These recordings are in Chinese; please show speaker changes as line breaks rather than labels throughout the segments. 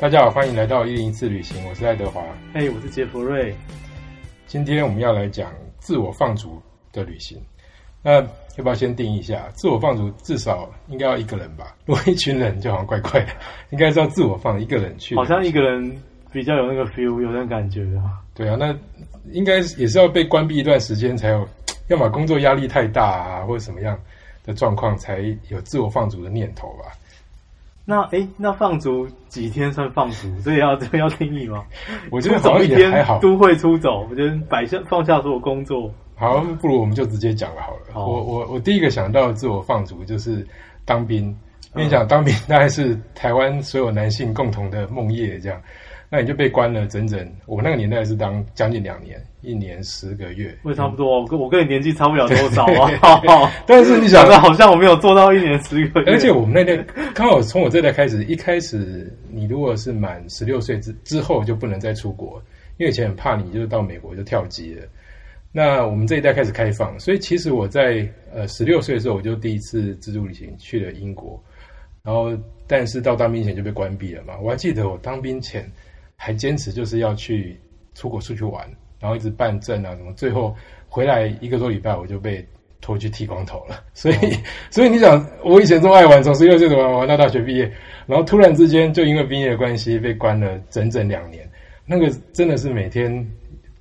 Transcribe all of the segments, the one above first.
大家好，欢迎来到一零一次旅行，我是爱德华。
嘿，我是杰弗瑞。
今天我们要来讲自我放逐的旅行。那要不要先定义一下，自我放逐至少应该要一个人吧？如果一群人就好像怪怪的，应该是要自我放一个人去。
好像一个人比较有那个 feel，有那种感觉啊。
对啊，那应该也是要被关闭一段时间才有，要么工作压力太大啊，或者什么样的状况才有自我放逐的念头吧。
那哎，那放逐几天算放逐？这个要这个 要定义吗？
我觉得早一天还好，
都会出走。我觉得摆下放下所有工作。
好，不如我们就直接讲了好了。我我我第一个想到自我放逐就是当兵。跟你讲，当兵大概是台湾所有男性共同的梦魇，这样。那你就被关了整整，我那个年代是当将近两年，一年十个月。
我差不多，我跟我跟你年纪差不了多少啊。
但是你想
的，好像我没有做到一年十个月。
而且我们那天刚好从我这代开始，一开始你如果是满十六岁之之后就不能再出国，因为以前很怕你就是到美国就跳级了。那我们这一代开始开放，所以其实我在呃十六岁的时候我就第一次自助旅行去了英国，然后但是到当兵前就被关闭了嘛。我还记得我当兵前。还坚持就是要去出国出去玩，然后一直办证啊什么，最后回来一个多礼拜我就被拖去剃光头了。所以，所以你想，我以前这么爱玩，从十六岁玩玩到大学毕业，然后突然之间就因为毕业的关系被关了整整两年，那个真的是每天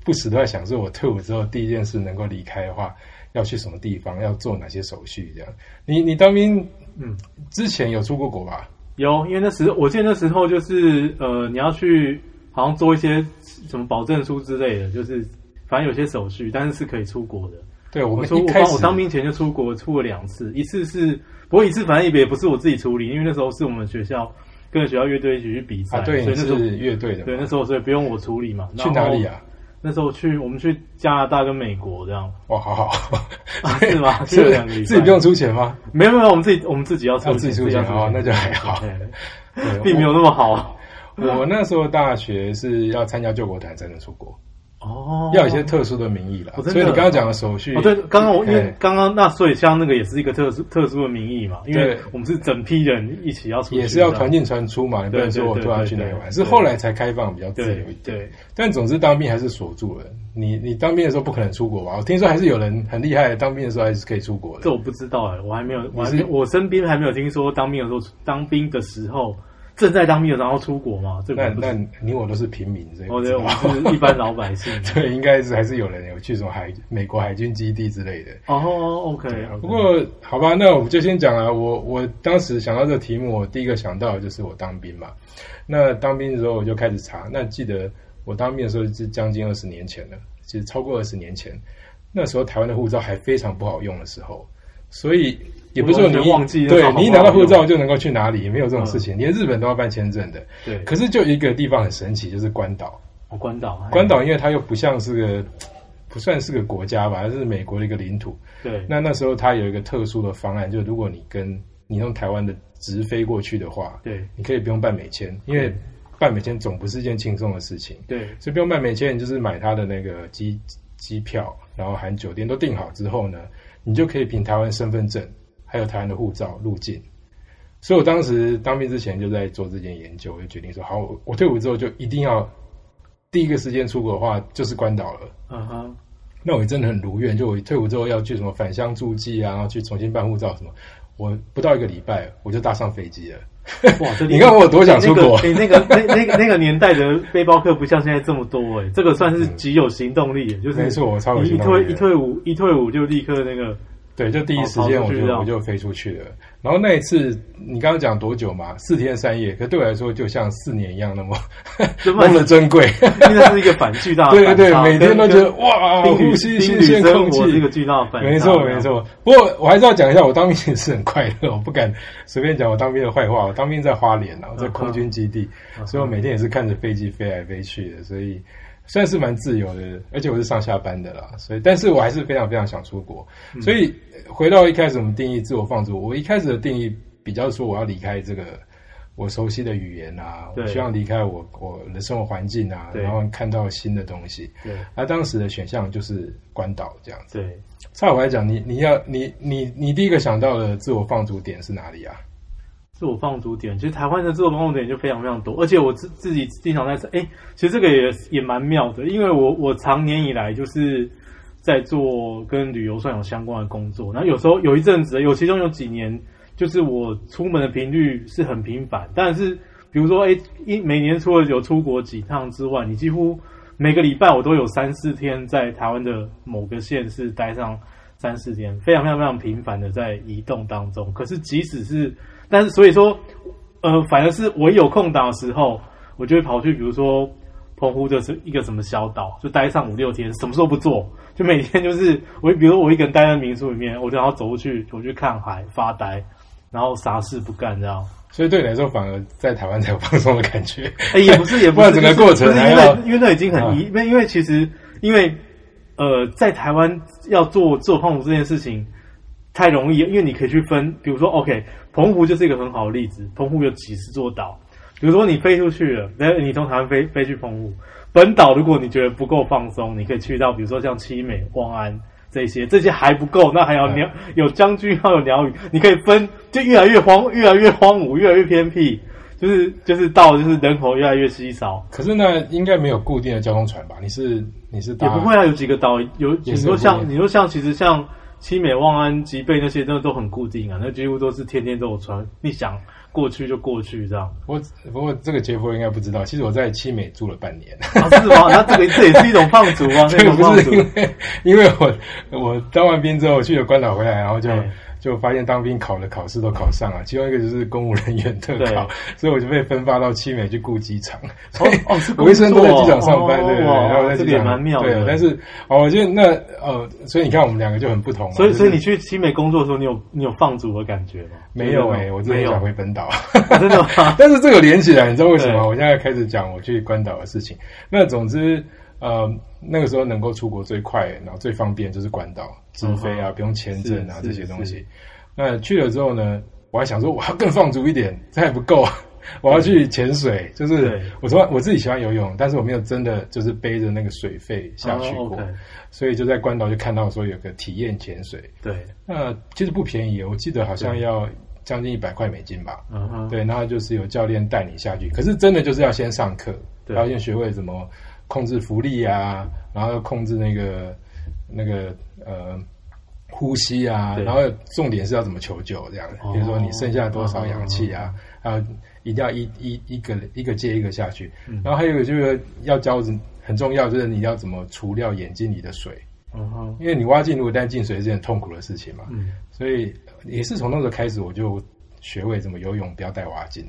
不时都在想，说我退伍之后第一件事能够离开的话，要去什么地方，要做哪些手续这样。你你当兵，嗯，之前有出过国吧？
有，因为那时我记得那时候就是呃，你要去好像做一些什么保证书之类的，就是反正有些手续，但是是可以出国的。
对，我们
我帮我当兵前就出国，出了两次，一次是不过一次反正也不是我自己处理，因为那时候是我们学校跟学校乐队一起去比赛，
对，
所以那时候
乐队的，
对，那时候所以不用我处理嘛。
去哪里啊？
那时候去我们去加拿大跟美国这样。
哇，好好，
是吗？
是自己不用出钱吗？
没有没有，我们自己我们自己要出
自己出钱好，那就还好，
并没有那么好。
我那时候大学是要参加救国团才能出国。哦，要有一些特殊的名义了，所以你刚刚讲的手续，
哦，对，刚刚我因为刚刚那所以像那个也是一个特殊特殊的名义嘛，因为我们是整批人一起要出，
也是要团进团出嘛，你不能说我突然去那里玩，是后来才开放比较自由一点。对，但总之当兵还是锁住了，你你当兵的时候不可能出国吧？我听说还是有人很厉害，当兵的时候还是可以出国的。
这我不知道哎，我还没有，我我身边还没有听说当兵的时候，当兵的时候。正在当兵，然后出国嘛？
那那你我都是平民，这
我觉得我是一般老百姓。
对，应该是还是有人有去什么海美国海军基地之类的。
哦，OK。
不过好吧，那我们就先讲啊。我我当时想到这个题目，我第一个想到的就是我当兵嘛。那当兵的时候我就开始查。那记得我当兵的时候是将近二十年前了，其实超过二十年前。那时候台湾的护照还非常不好用的时候，所以。也不是说你
忘记，
对你一拿到护照就能够去哪里，也没有这种事情。连日本都要办签证的。
对。
可是就一个地方很神奇，就是关岛。
哦，关岛。
关岛，因为它又不像是个，不算是个国家吧，它是美国的一个领土。
对。
那那时候它有一个特殊的方案，就是如果你跟你用台湾的直飞过去的话，
对，
你可以不用办美签，因为办美签总不是一件轻松的事情。
对。
所以不用办美签，你就是买它的那个机机票，然后含酒店都订好之后呢，你就可以凭台湾身份证。还有台湾的护照入境，所以我当时当兵之前就在做这件研究，我就决定说：好，我退伍之后就一定要第一个时间出国的话，就是关岛了。嗯哼，那我也真的很如愿，就我退伍之后要去什么返乡驻记啊，然后去重新办护照什么，我不到一个礼拜我就搭上飞机了。哇，你看我有多想出国？
哎，那个那那个那个年代的背包客不像现在这么多哎，这个算是极有行动力，就是
没错，我超有
一退一退伍一退伍就立刻那个。
对，就第一时间我就我就飞出去了。然后那一次，你刚刚讲多久嘛？四天三夜，可对我来说就像四年一样，那么 那么珍贵。
因为是一个反巨大，
对对对，每天都觉得哇，呼吸新鲜空气，
一个巨大反。
没错没错。不过我还是要讲一下，我当兵也是很快乐，我不敢随便讲我当兵的坏话。我当兵在花莲啊，在空军基地，所以我每天也是看着飞机飞来飞去的，所以。算是蛮自由的，而且我是上下班的啦，所以，但是我还是非常非常想出国。所以回到一开始我们定义自我放逐，我一开始的定义比较说我要离开这个我熟悉的语言啊，我希望离开我我的生活环境啊，然后看到新的东西。
对，
而当时的选项就是关岛这样子。
对，
差我来讲，你你要你你你第一个想到的自我放逐点是哪里啊？
自我放逐点，其实台湾的自我放逐点就非常非常多，而且我自自己经常在想，哎，其实这个也也蛮妙的，因为我我长年以来就是在做跟旅游算有相关的工作，然后有时候有一阵子，有其中有几年，就是我出门的频率是很频繁，但是比如说，哎，一每年除了有出国几趟之外，你几乎每个礼拜我都有三四天在台湾的某个县市待上三四天，非常非常非常频繁的在移动当中。可是即使是但是所以说，呃，反而是我有空档的时候，我就会跑去，比如说澎湖的是一个什么小岛，就待上五六天，什么时候不做，就每天就是我，比如我一个人待在民宿里面，我就要走过去，我去看海发呆，然后啥事不干这样。
所以对你来说，反而在台湾才有放松的感觉。
哎，也不是，也不
是整个过程，
因为因为那已经很因为因为其实因为呃，在台湾要做做放松这件事情。太容易，因为你可以去分，比如说，OK，澎湖就是一个很好的例子。澎湖有几十座岛，比如说你飞出去了，那你从台湾飞飞去澎湖本岛，如果你觉得不够放松，你可以去到比如说像七美、望安这些，这些还不够，那还要鸟有将军，要有鸟语，你可以分，就越来越荒，越来越荒芜，越来越偏僻，就是就是到就是人口越来越稀少。
可是那应该没有固定的交通船吧？你是你是
也不会啊，有几个岛有，你说像你说像其实像。七美、望安、吉贝那些真的都很固定啊，那几乎都是天天都有穿，你想过去就过去这样。
我不过这个杰夫应该不知道，其实我在七美住了半年。
是吗？那这个这也是一种放逐啊，
这个不是因为因为我我当完兵之后去了关岛回来，然后就。就发现当兵考的考试都考上了，其中一个就是公务人员特考，所以我就被分发到七美去顾机场。
哦哦，是
我一生都在机场上班，对对对，然后在
机场。对，
但是哦，我觉得那呃，所以你看我们两个就很不同。
所以所以你去七美工作的时候，你有你有放逐的感觉吗？
没有哎，我真的想回本岛。
真的吗？
但是这个连起来，你知道为什么？我现在开始讲我去关岛的事情。那总之。呃，那个时候能够出国最快，然后最方便就是关岛直飞啊，不用签证啊这些东西。那去了之后呢，我还想说我要更放逐一点，这还不够，我要去潜水。就是我从我自己喜欢游泳，但是我没有真的就是背着那个水费下去过，所以就在关岛就看到说有个体验潜水。
对，
那其实不便宜，我记得好像要将近一百块美金吧。嗯哼，对，然后就是有教练带你下去，可是真的就是要先上课，要先学会怎么。控制浮力啊，然后要控制那个那个呃呼吸啊，然后重点是要怎么求救这样。比如说你剩下多少氧气啊，还有一定要一一一个一个接一个下去。然后还有就是要教很重要，就是你要怎么除掉眼睛里的水。嗯因为你挖进如果但进水是件痛苦的事情嘛。嗯，所以也是从那时候开始我就。学会怎么游泳，不要带蛙镜，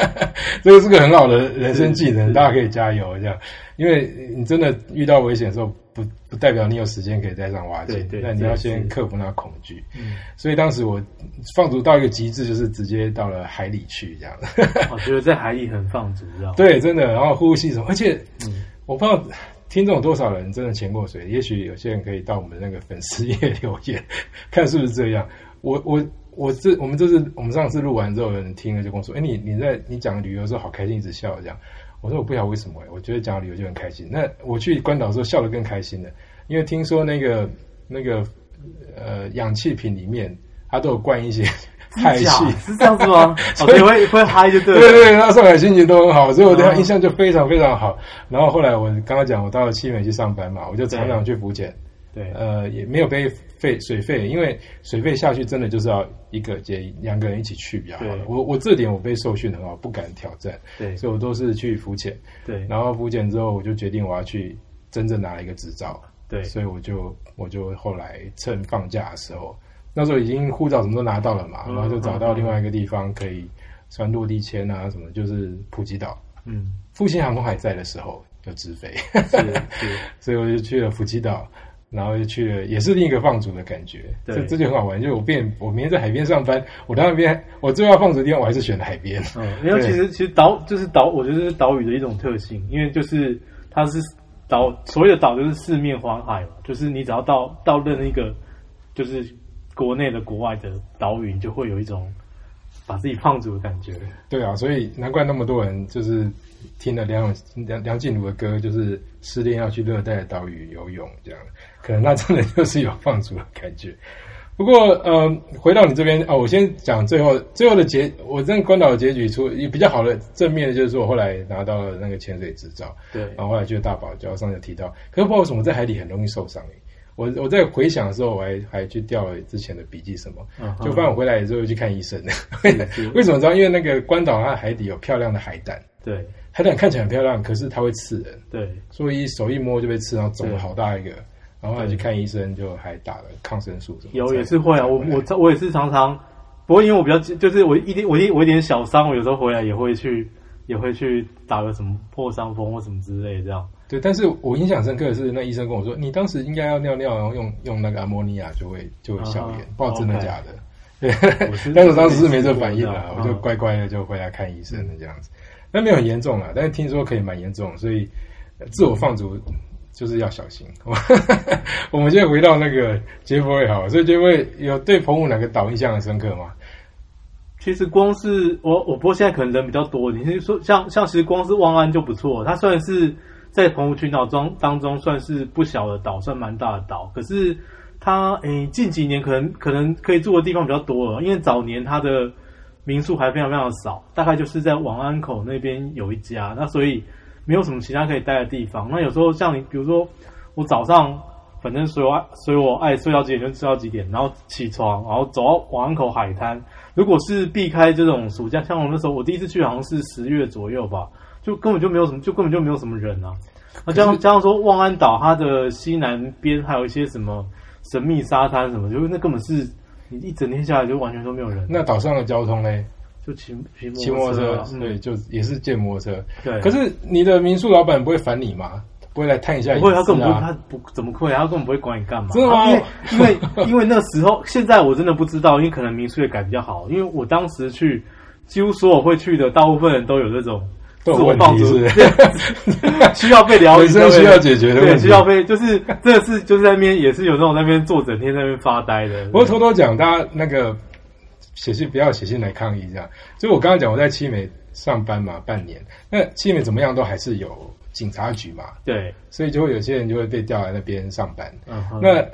这个是个很好的人生技能，大家可以加油这样。因为你真的遇到危险的时候，不不代表你有时间可以带上蛙镜，那你要先克服那恐惧。所以当时我放逐到一个极致，就是直接到了海里去这样。
我觉得在海里很放逐，知道
对，真的。然后呼吸什么，而且我不知道听众多少人真的潜过水，也许有些人可以到我们那个粉丝页留言，看是不是这样。我我。我这我们这是我们上次录完之后，有人听了就跟我说：“哎，你你在你讲旅游的时候好开心，一直笑这样。”我说：“我不晓得为什么，我觉得讲旅游就很开心。那我去关岛的时候笑得更开心了，因为听说那个那个呃氧气瓶里面它都有灌一些氦气，
是这样子吗？所以会会嗨就对。
对对对，那上海心情都很好，所以我对他印象就非常非常好。然后后来我刚刚讲，我到了七美去上班嘛，我就常常去福建。
对，
呃，也没有被费水费，因为水费下去真的就是要一个接两个人一起去比较好。我我这点我被受训很好，不敢挑战。
对，
所以我都是去浮潜。
对，
然后浮潜之后，我就决定我要去真正拿一个执照。
对，
所以我就我就后来趁放假的时候，那时候已经护照什么都拿到了嘛，然后就找到另外一个地方可以穿落地签啊什么，就是普吉岛。嗯，复兴航空还在的时候就直飞。
是是，
所以我就去了普吉岛。然后就去了，也是另一个放逐的感觉。这这就很好玩，就我变，我明天在海边上班，我到那边，我最要放逐的地方，我还是选了海边。
嗯，因为其实其实岛就是岛，我觉得是岛屿的一种特性，因为就是它是岛，所谓的岛就是四面环海嘛，就是你只要到到任一个就是国内的、国外的岛屿，就会有一种。把自己放逐的感觉，
对啊，所以难怪那么多人就是听了梁梁梁静茹的歌，就是失恋要去热带岛屿游泳这样，可能那真的就是有放逐的感觉。不过呃，回到你这边啊，我先讲最后最后的结，我这关岛的结局出比较好的正面的就是，我后来拿到了那个潜水执照，
对，
然后后来去大堡礁，上次提到，可是不知道为什么在海底很容易受伤我我在回想的时候，我还还去调了之前的笔记，什么，就发现我回来之后去看医生。为什么知道？因为那个关岛它海底有漂亮的海胆，
对，
海胆看起来很漂亮，可是它会刺人，
对，
所以手一摸就被刺，然后肿了好大一个。然后后来去看医生，就还打了抗生素什么。
有也是会啊，我我我也是常常，不过因为我比较就是我一点我一我一点小伤，我有时候回来也会去也会去打个什么破伤风或什么之类这样。
对，但是我印象深刻的是，那医生跟我说，你当时应该要尿尿，然后用用那个阿莫尼亚就会就会消炎，不知道真的假的。对，但是当时是没这反应啊，我就乖乖的就回来看医生了这样子。那没有很严重啊，但是听说可以蛮严重，所以自我放逐就是要小心。我们现在回到那个杰弗瑞好，所以杰弗瑞有对澎湖哪个岛印象很深刻吗？
其实光是我我不过现在可能人比较多，你是说像像其实光是望安就不错，它算是。在澎湖群岛中当中算是不小的岛，算蛮大的岛。可是它诶近几年可能可能可以住的地方比较多了，因为早年它的民宿还非常非常的少，大概就是在王安口那边有一家，那所以没有什么其他可以待的地方。那有时候像你比如说我早上反正随我随我爱睡到几点就睡到几点，然后起床然后走到王安口海滩。如果是避开这种暑假，像我那时候我第一次去好像是十月左右吧。就根本就没有什么，就根本就没有什么人啊。那加上加上说，望安岛它的西南边还有一些什么神秘沙滩什么，就那根本是你一整天下来就完全都没有人。
那岛上的交通嘞？
就骑
骑摩托车，对，就也是借摩托车。
对。
可是你的民宿老板不会烦你吗？不会来探一下？
不会，他根本不，他不怎么会，他根本不会管你干嘛。
真的吗？
因为 因为那时候，现在我真的不知道，因为可能民宿也改比较好。因为我当时去，几乎所有会去的大部分人都有这种。
自我放逐
需要被疗愈，
需要解决的问
题，需要被就是真的是就是在那边也是有那种那边坐整天在那边发呆的。
我偷偷讲，大家那个写信不要写信来抗议这样。就我刚刚讲，我在七美上班嘛，半年，那七美怎么样都还是有警察局嘛，
对，
所以就会有些人就会被调来那边上班。嗯那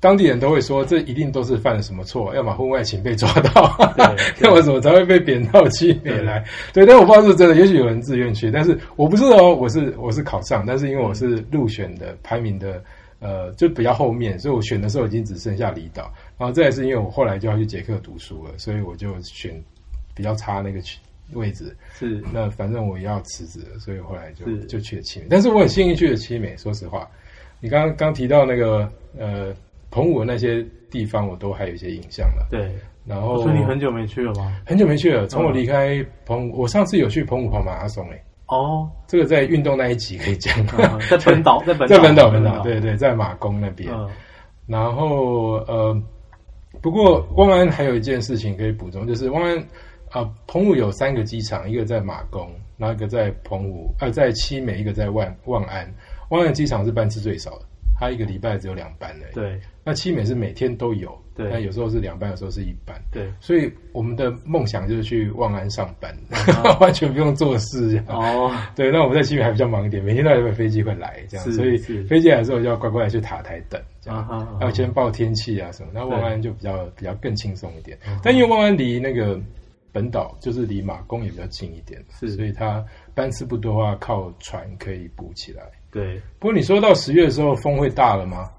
当地人都会说，这一定都是犯了什么错，要么婚外情被抓到，要么怎么才会被贬到七美来？对，但我不知道是真的，也许有人自愿去，但是我不是哦，我是我是考上，但是因为我是入选的排名的，呃，就比较后面，所以我选的时候已经只剩下离岛，然后这也是因为我后来就要去捷克读书了，所以我就选比较差那个位置，
是。
那反正我要辞职了，所以后来就就去了七美，但是我很幸运去了七美，说实话，你刚刚刚提到那个呃。澎湖那些地方我都还有一些印象了。
对，
然后
所以你很久没去了吗？
很久没去了。从我离开澎湖，我上次有去澎湖跑马拉松诶。
哦，
这个在运动那一集可以讲。
在本岛，在
本在本岛本岛，对对，在马公那边。然后呃，不过汪安还有一件事情可以补充，就是汪安啊，澎湖有三个机场，一个在马公，然后一个在澎湖，呃，在七美，一个在万万安。万安机场是班次最少的。他一个礼拜只有两班的，
对。
那七美是每天都有，
对。
那有时候是两班，有时候是一班，
对。
所以我们的梦想就是去望安上班，完全不用做事这样。哦，对。那我们在七美还比较忙一点，每天都有飞机会来这样，所以飞机来的时候就要乖乖的去塔台等，这样。要先报天气啊什么。那望安就比较比较更轻松一点，但因为望安离那个本岛就是离马公也比较近一点，
是，
所以它班次不多的话，靠船可以补起来。
对，
不过你说到十月的时候风会大了吗？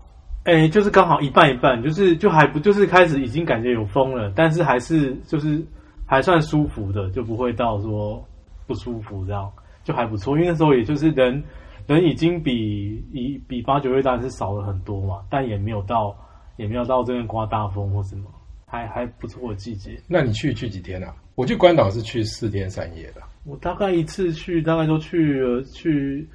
哎，就是刚好一半一半，就是就还不就是开始已经感觉有风了，但是还是就是还算舒服的，就不会到说不舒服这样，就还不错。因为那时候也就是人人已经比比比八九月当然是少了很多嘛，但也没有到也没有到这边刮大风或什么，还还不错的季节。
那你去去几天啊？我去关岛是去四天三夜的。
我大概一次去大概都去了去。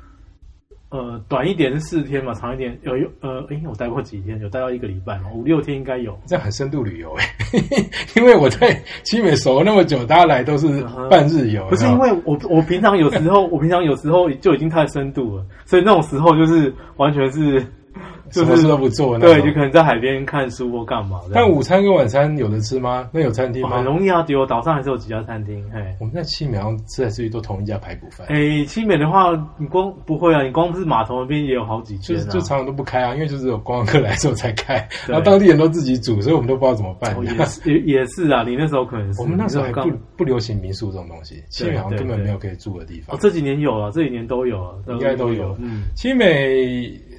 呃，短一点是四天嘛，长一点有有呃，哎，我待过几天，有待到一个礼拜嘛，五六天应该有。
这样很深度旅游哎，因为我在七美熟了那么久，大家来都是半日游。
不是因为我我平常有时候我平常有时候就已经太深度了，所以那种时候就是完全是就是
什么事都不做那
对，就可能在海边看书或干嘛。
但午餐跟晚餐有的吃吗？那有餐厅吗？
很容易啊，有岛上还是有几家餐厅。嘿，
我们在七美好像吃来吃去都同一家排骨饭，
诶，七美的话，你光不会啊，你光是码头那边也有好几家啊。
就是就常常都不开啊，因为就是有观光客来的时候才开，
对
然后当地人都自己煮，所以我们都不知道怎么办。
哦也是也也是啊，你那时候可能是
我们那时候还不不流行民宿这种东西，七美好像根本没有可以住的地方
哦，。这几年有了，这几年都有了，
应该都有
嗯，
七美，呃，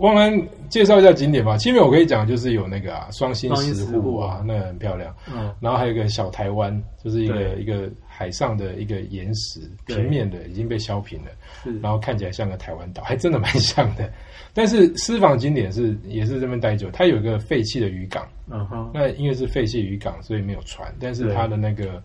汪安介绍一下景点吧。七美我可以讲就是有那个啊双星石
石户啊，
那很漂亮。
嗯，
然后还有一个小台湾，就是一个一个海上的一个岩石，平面的已经被削平了，
是。
然后看起来像个台湾岛，还真的蛮像的。但是私房景点是也是这边待久，它有一个废弃的渔港，
嗯哼，
那因为是废弃渔港，所以没有船，但是它的那个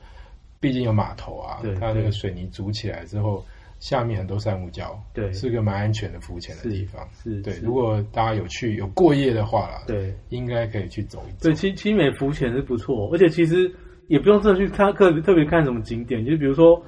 毕竟有码头啊
对，
它那个水泥筑起来之后，下面很多珊瑚礁，
对
是个蛮安全的浮潜的地方。对，
是是
如果大家有去有过夜的话啦，
对
应该可以去走一走
对，。七七美浮潜是不错，而且其实也不用真的去看特别特别看什么景点，就是比如说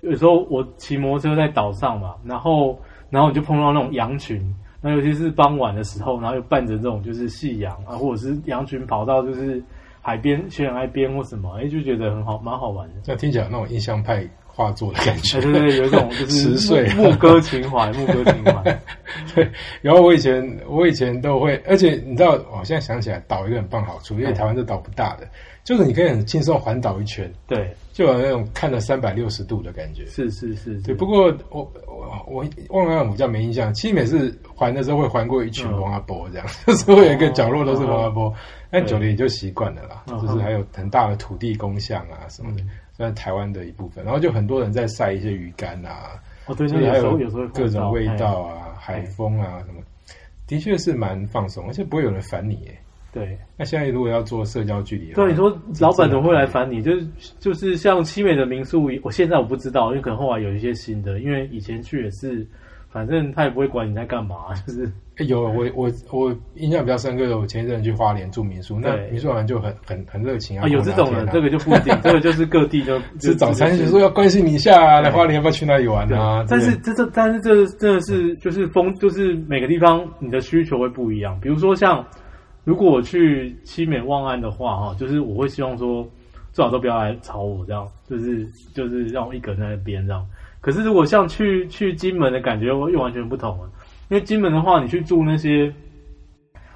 有时候我骑摩托车在岛上嘛，然后然后你就碰到那种羊群，那尤其是傍晚的时候，然后又伴着这种就是夕阳啊，或者是羊群跑到就是海边悬崖边或什么，哎，就觉得很好，蛮好玩的。
那听起来那种印象派画作的感觉。
哎，。对对，有一种就是
十岁。
牧牧歌情怀，牧歌情怀。
对，然后我以前我以前都会，而且你知道，我现在想起来，岛有一个很棒好处，因为
哎
台湾这岛不大的，就是你可以很轻松环岛一圈，
对，
就有那种看了三百六十度的感觉。
是是是，
对，不过我我我忘了我比较没印象，其实每次环的时候会环过一群
嗯
王阿波这样，就是会有一个角落都是王阿波，但久了也就习惯了啦，
嗯
就是还有很大的土地公像啊什么的。
嗯，
算台湾的一部分，然后就很多人在晒一些鱼干啊，
哦，对，
就是还
有有时候
各种味
哎
道啊，海风啊什么，的确是蛮放松，而且不会有人烦你耶。
对。
那现在如果要做社交距离
对，你说老板怎么会来烦你？就是就是像七美的民宿，我现在我不知道，因为可能后来有一些新的，因为以前去也是，反正他也不会管你在干嘛，就是
欸有我我我印象比较深刻的，我前一阵去花莲住民宿，那民宿老板就很很很热情啊，
啊有这种人，这个就不一定，这个就是各地就
吃早餐
就
就说要关心你一下啊，来花莲要不要去哪里玩啊？
但是这这但是这真的是就是风就是每个地方你的需求会不一样。比如说像如果我去七美望安的话，哈，就是我会希望说最好都不要来吵我，这样就是就是让我一个人在那边这样。可是如果像去去金门的感觉又又完全不同了，因为金门的话，你去住那些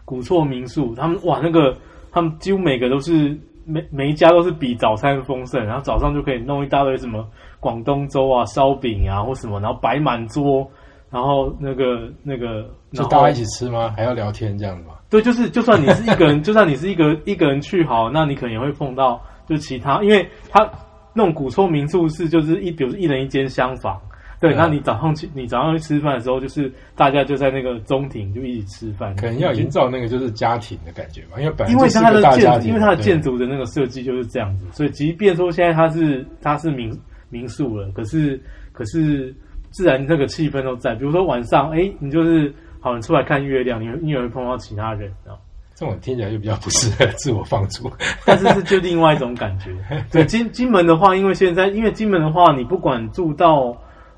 古厝民宿，他们哇那个他们几乎每个都是每每一家都是比早餐丰盛，然后早上就可以弄一大堆什么广东粥啊、烧饼啊或什么，然后摆满桌，然后那个那个，
就大家一起吃吗？还要聊天这样子吗？
对，就是就算你是一个人，就算你是一个一个人去好，那你可能也会碰到就其他，因为他那种古厝民宿是就是一比如一人一间厢房。对，那你早上去，你早上去吃饭的时候，就是大家就在那个中庭就一起吃饭，
可能要营造那个就是家庭的感觉吧，因为本来
因为
就是
它的建因为它的建筑的那个设计就是这样子，所以即便说现在它是它是民民宿了，可是可是自然那个气氛都在。比如说晚上，哎，你就是好，你出来看月亮，你你也会碰到其他人啊。
这种听起来就比较不适合自我放逐。
但是是就另外一种感觉。对金金门的话，因为现在因为金门的话，你不管住到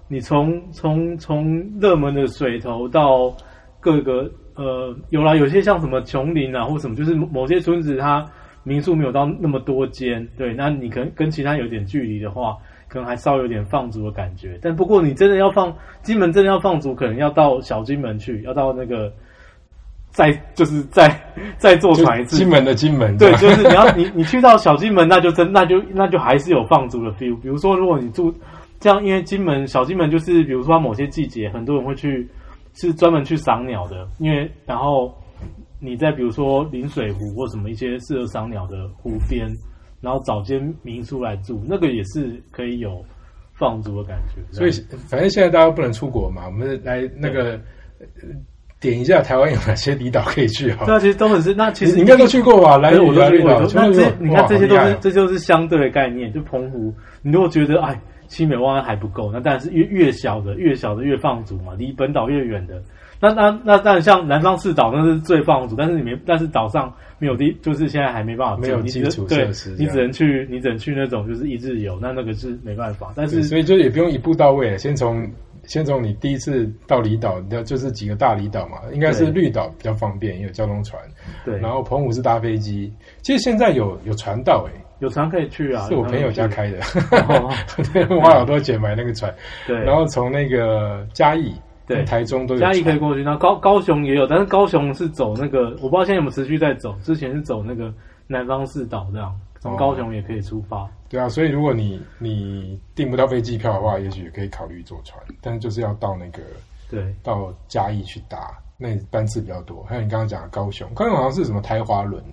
你从从从热门的水头到各个呃，有啦，有些像什么琼林啊或什么，就是某些村子它民宿没有到那么多间，对，那你可能跟其他有点距离的话，可能还稍微有点放逐的感觉。但不过你真的要放金门，真的要放逐，可能要到小金门去，要到那个。再就是再再坐船一次，
金门的金门，
对，就是你要你你去到小金门，那就真那就那就还是有放逐的 feel。比如说，如果你住这样，因为金门小金门就是，比如说某些季节，很多人会去是专门去赏鸟的，因为然后你在比如说临水湖或什么一些适合赏鸟的湖边，然后找间民宿来住，那个也是可以有放逐的感觉。
所以反正现在大家不能出国嘛，我们来那个呃点一下台湾有哪些离岛可以去哈
对。啊，其实都很是。那其实
你应该都去过吧？来
对，我都去过。那这你看这些都是这就是相对的概念。就澎湖，你如果觉得哎七美湾还不够，那当然是越越小的越小的越放逐嘛，离本岛越远的。那那那当然像南方四岛那是最放逐，但是你没但是岛上没有地，就是现在还没办法
没有基础设施
你只能去你只能去那种就是一日游，那那个是没办法。但是
所以就也不用一步到位了，先从先从你第一次到离岛，那就是几个大离岛嘛，应该是绿岛比较方便，也有交通船。
对，
然后澎湖是搭飞机，其实现在有有船到诶、
有船可以去啊，
是我朋友家开的，花好多钱买那个船，
对，
然后从那个嘉义、
对。
台中都有
嘉义可以过去，然后高高雄也有，但是高雄是走那个，我不知道现在有没有持续在走，之前是走那个南方四岛这样，从
哦。
高雄也可以出发。
对啊，所以如果你你订不到飞机票的话，也许可以考虑坐船，但是就是要到那个
对，
到嘉义去搭，那班次比较多。还有你刚刚讲的高雄，高雄好像是什么台华轮，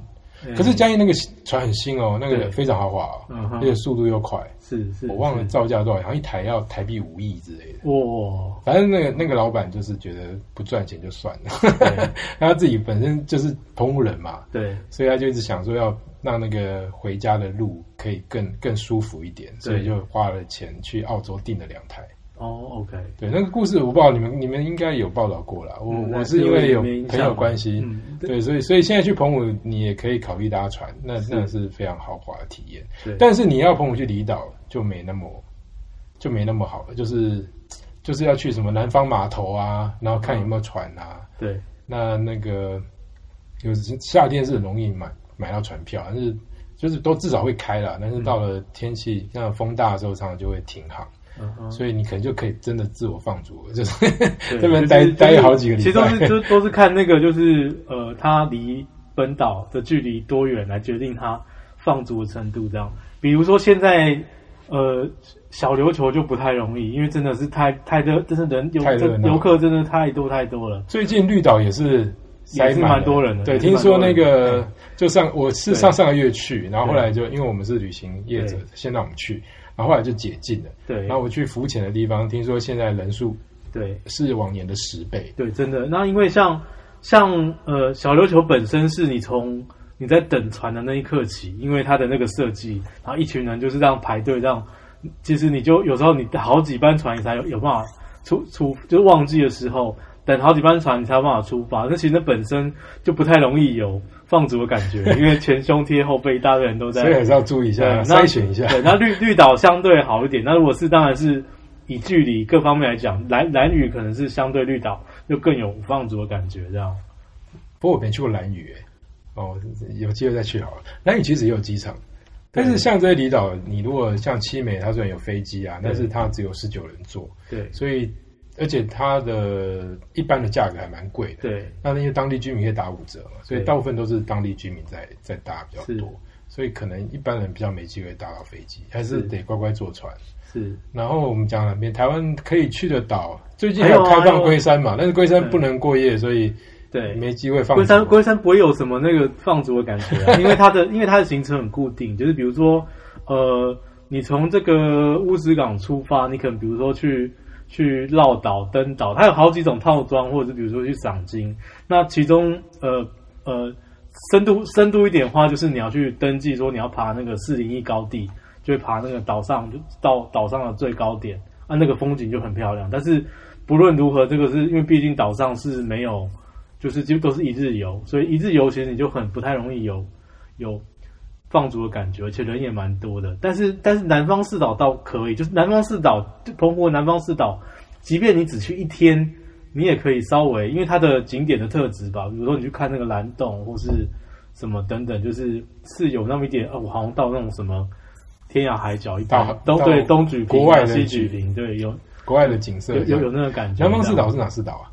可是嘉义那个船很新哦，那个
对。
非常豪华哦，而且速度又快。
是是，
我忘了造价多少，好像一台要台币五亿之类的。
哇，
反正那个那个老板就是觉得不赚钱就算了，
对。
他自己本身就是澎湖人嘛，
对。
所以他就一直想说要让那个回家的路可以更更舒服一点，所以就花了钱去澳洲订了两台。
哦，OK，
对，那个故事我不知道你们你们应该有报道过啦。我、
嗯
我是因为有朋友关系，
嗯
对，所以所以现在去澎湖你也可以考虑搭船，那
是
那是非常豪华的体验。
对，
但是你要澎湖去离岛就没那么就没那么好了，就是就是要去什么南方码头啊，然后看有没有船啊。
对
那那个有时夏天是很容易买买到船票，但是就是都至少会开了，但是到了天气像风大的时候，常常就会停航，所以你可能就可以真的自我放逐了，就是 这边待待好几个礼拜。
其实都是就都是看那个就是呃，它离本岛的距离多远来决定它放逐的程度。这样，比如说现在呃小琉球就不太容易，因为真的是太太热，真是人游游客真的太多太多了。
最近绿岛也是塞
也是
满
蛮多人的
对，听说那个就上我是上上个月去，然后后来就因为我们是旅行业者
对，
先让我们去，然后后来就解禁了。
对
然后我去浮潜的地方，听说现在人数
对
是往年的十倍。
对，真的。那因为像像呃小琉球本身是你从你在等船的那一刻起，因为它的那个设计，然后一群人就是这样排队这样，其实你就有时候你好几班船你才有有办法出出，就是旺季的时候等好几班船你才有办法出发。那其实那本身就不太容易有放逐的感觉，因为前胸贴后背一大堆人都在
所以还是要注意一下，筛选一下。
对，那绿绿岛相对好一点。那如果是当然是以距离各方面来讲，蓝蓝屿可能是相对绿岛就更有放逐的感觉，这样。
不过我没去过蓝屿，哎，哦，有机会再去好了。蓝屿其实也有机场，但是像这些离岛，你如果像七美，它虽然有飞机啊，但是它只有十九人坐，
对
所以而且它的一般的价格还蛮贵的。
对。
那那些当地居民可以打五折嘛，所以大部分都是当地居民在在搭比较多，所以可能一般人比较没机会搭到飞机，还是
是。
得乖乖坐船。
是，
然后我们讲了边台湾可以去的岛，最近还有开放龟山嘛，但是龟山不能过夜，所以
对。
没机会放
龟山龟山不会有什么那个放逐的感觉、啊，因为它的因为它的行程很固定，就是比如说呃，你从这个乌石港出发，你可能比如说去去绕岛、登岛，它有好几种套装，或者是比如说去赏金。那其中呃呃深度深度一点的话，就是你要去登记说你要爬那个四零一高地，就会爬那个岛上就到岛上的最高点，啊，那个风景就很漂亮。但是不论如何，这个是因为毕竟岛上是没有。就是几乎都是一日游，所以一日游其实你就很不太容易有有放逐的感觉，而且人也蛮多的。但是但是南方四岛倒可以，就是南方四岛就澎湖的南方四岛，即便你只去一天，你也可以稍微因为它的景点的特质吧，比如说你去看那个蓝洞或是什么等等，就是是有那么一点，呃，我好像到那种什么天涯海角一般
到，到
东对东举
国外的
西
举
举平，对，有
国外的景色
有有有。那个感觉。
南方四岛是哪四岛啊？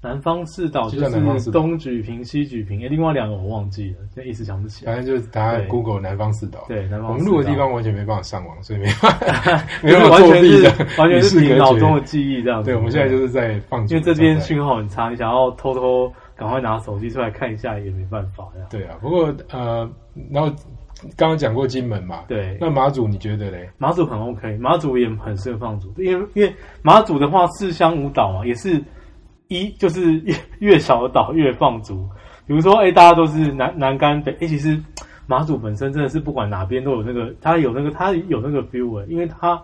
南方四岛就是东举平、西举平，诶另外两个我忘记了，现在一时想不起来。
反正就是大家 Google 南方四岛。
对，南
我
方四岛
们录的地方完全没办法上网，所以没办法，没
就是
办法
完全是
作弊的，
完全是凭脑中的记忆这样子。
对，我们现在就是在放逐
因为这边讯号很差，你想要偷偷赶快拿手机出来看一下也没办法这样。
对啊。不过呃，然后刚刚讲过金门嘛，
对，
那马祖你觉得嘞？
马祖很 OK，马祖也很适合放逐，因为因为马祖的话四乡五岛嘛，也是一就是越越小的岛越放逐。比如说，哎、大家都是南南干北，哎、其实马祖本身真的是不管哪边都有那个，它有那个它有那个 feel，、因为它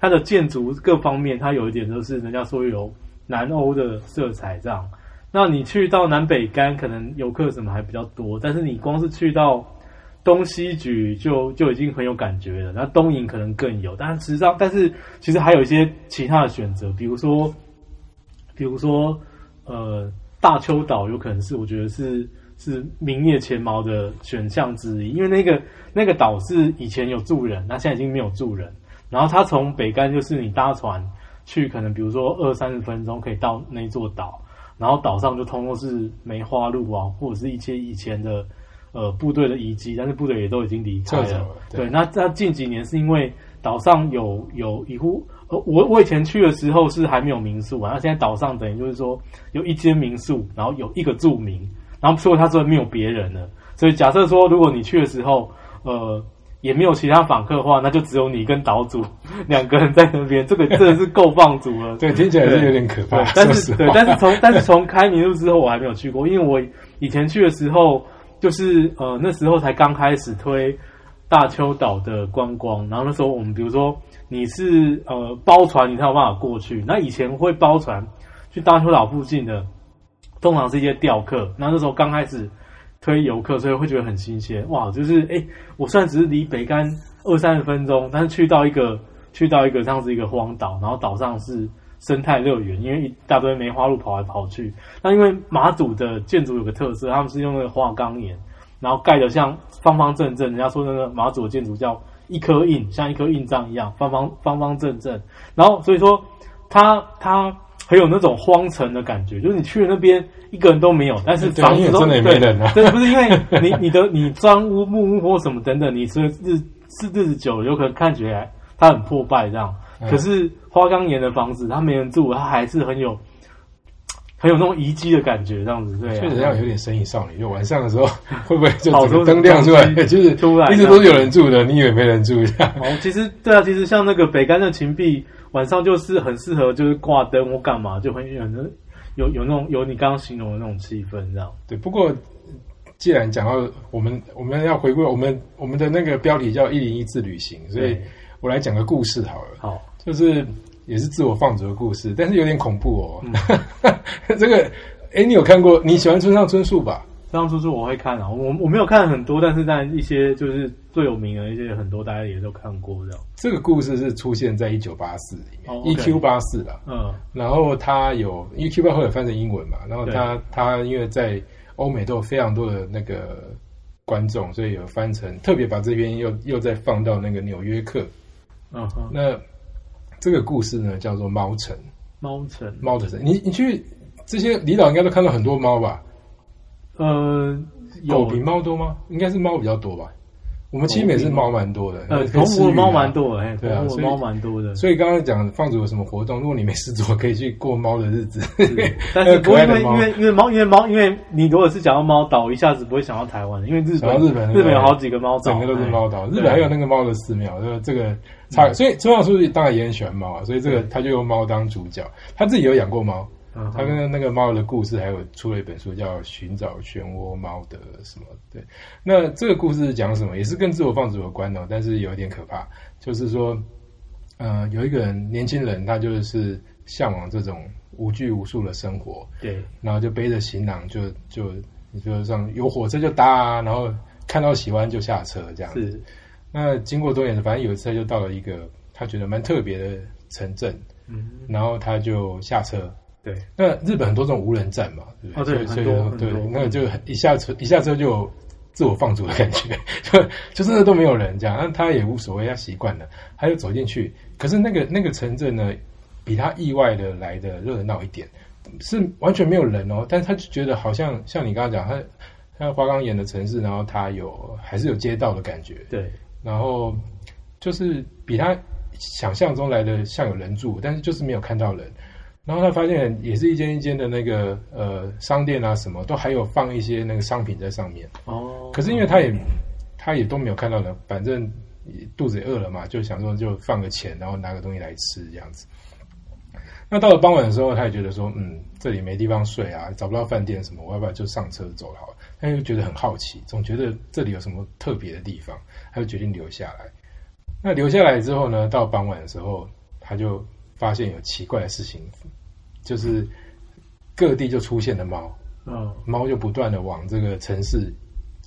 它的建筑各方面，它有一点都是人家说有南欧的色彩这样。那你去到南北干，可能游客什么还比较多，但是你光是去到东西局就就已经很有感觉了，那东营可能更有，但是实际上，但是其实还有一些其他的选择，比如说，比如说，呃，大邱岛有可能是我觉得是是名列前茅的选项之一，因为那个那个岛是以前有住人，那现在已经没有住人，然后它从北干就是你搭船去，可能比如说二三十分钟可以到那座岛，然后岛上就通通是梅花鹿啊，或者是一些以前的。呃，部队的遗迹，但是部队也都已经离开了。对，那那近几年是因为岛上有有一户，呃，我我以前去的时候是还没有民宿然后现在岛上等于就是说有一间民宿，然后有一个住民，然后所以他说没有别人了。所以假设说，如果你去的时候，呃，也没有其他访客的话，那就只有你跟岛主 两个人在那边，这个真的是够放逐了。
对，听起来是有点可怕。
但是对，但是从但是从开民宿之后，我还没有去过，因为我以前去的时候。就是呃那时候才刚开始推大邱岛的观光，然后那时候我们比如说你是呃包船，你才有办法过去。那以前会包船去大邱岛附近的，通常是一些钓客。那那时候刚开始推游客，所以会觉得很新鲜哇！就是哎，我虽然只是离北干二三十分钟，但是去到一个去到一个像是一个荒岛，然后岛上是。生态乐园，因为一大堆梅花鹿跑来跑去。那因为马祖的建筑有个特色，他们是用那个花岗岩，然后盖的像方方正正。人家说那个马祖的建筑叫一颗印，像一颗印章一样，方方方方正正。然后所以说，它它很有那种荒城的感觉，就是你去了那边一个人都没有，但是房子都
真的没人啊。
对，不是因为你你的你砖屋木屋或什么等等，你是日是日子久了，有可能看起来它很破败这样。可是花岗岩的房子，它没人住，它还是很有很有那种遗迹的感觉，这样子对。
确实要有点神隐少女，就晚上的时候 会不会就整个灯亮出来，就是突然一直都是有人住的，你以为没人住一样。
哦，其实对啊，其实像那个北干的琴壁，晚上就是很适合就是挂灯或干嘛，就很有有有那种有你刚刚形容的那种气氛，这样。
对，不过既然讲到我们我们要回归我们我们的那个标题叫一零一次旅行，所以我来讲个故事好了。
好。
就是也是自我放逐的故事，但是有点恐怖哦。这个，哎，你有看过？你喜欢村上春树吧？
村上春树我会看啊，我我没有看很多，但是在一些就是最有名的一些很多，大家也都看过这样。
这个故事是出现在一九八四里面，EQ 八四啦。嗯，然后他有一 Q 八后来翻成英文嘛，然后他他因为在欧美都有非常多的那个观众，所以有翻成特别把这边又又再放到那个纽约客。嗯哼，那。这个故事呢，叫做猫城。
猫城，
猫的城，你你去这些离岛应该都看到很多猫吧？
呃，
狗比猫多吗？应该是猫比较多吧。我们其实也是猫蛮多的，
呃，澎湖猫蛮多，哎，对啊，猫蛮多的。
所以刚刚讲放逐有什么活动？如果你没事做，可以去过猫的日子。
但是不会因为因为因为猫因为猫因为你如果是讲到猫岛，一下子不会想到台湾，因为日本
日本
日本有好几个猫岛，
整个都是猫岛。日本还有那个猫的寺庙，这个这个差。所以村上叔叔当然也很喜欢猫啊，所以这个他就用猫当主角，他自己有养过猫。他跟那个猫的故事，还有出了一本书，叫《寻找漩涡猫的什么》。对，那这个故事讲什么？也是跟自我放逐有关的，但是有一点可怕。就是说，呃，有一个人，年轻人，他就是向往这种无拘无束的生活。
对，
然后就背着行囊，就就你说像有火车就搭，啊，然后看到喜欢就下车这样子。那经过多年，反正有一次他就到了一个他觉得蛮特别的城镇，嗯，然后他就下车。
对，
那日本很多这种无人站嘛，对不
对？所以
对，那个就一下车一下车就自我放逐的感觉，就就真的都没有人这样，那他也无所谓，他习惯了，他就走进去。可是那个那个城镇呢，比他意外的来的热闹一点，是完全没有人哦，但是他就觉得好像像你刚刚讲，他他花岗岩的城市，然后他有还是有街道的感觉，
对，
然后就是比他想象中来的像有人住，但是就是没有看到人。然后他发现也是一间一间的那个呃商店啊，什么都还有放一些那个商品在上面。哦。可是因为他也他也都没有看到人，反正肚子也饿了嘛，就想说就放个钱，然后拿个东西来吃这样子。那到了傍晚的时候，他也觉得说，嗯，这里没地方睡啊，找不到饭店什么，我要不要就上车走好了？他又觉得很好奇，总觉得这里有什么特别的地方，他就决定留下来。那留下来之后呢，到傍晚的时候，他就发现有奇怪的事情。就是各地就出现了猫，嗯，猫就不断的往这个城市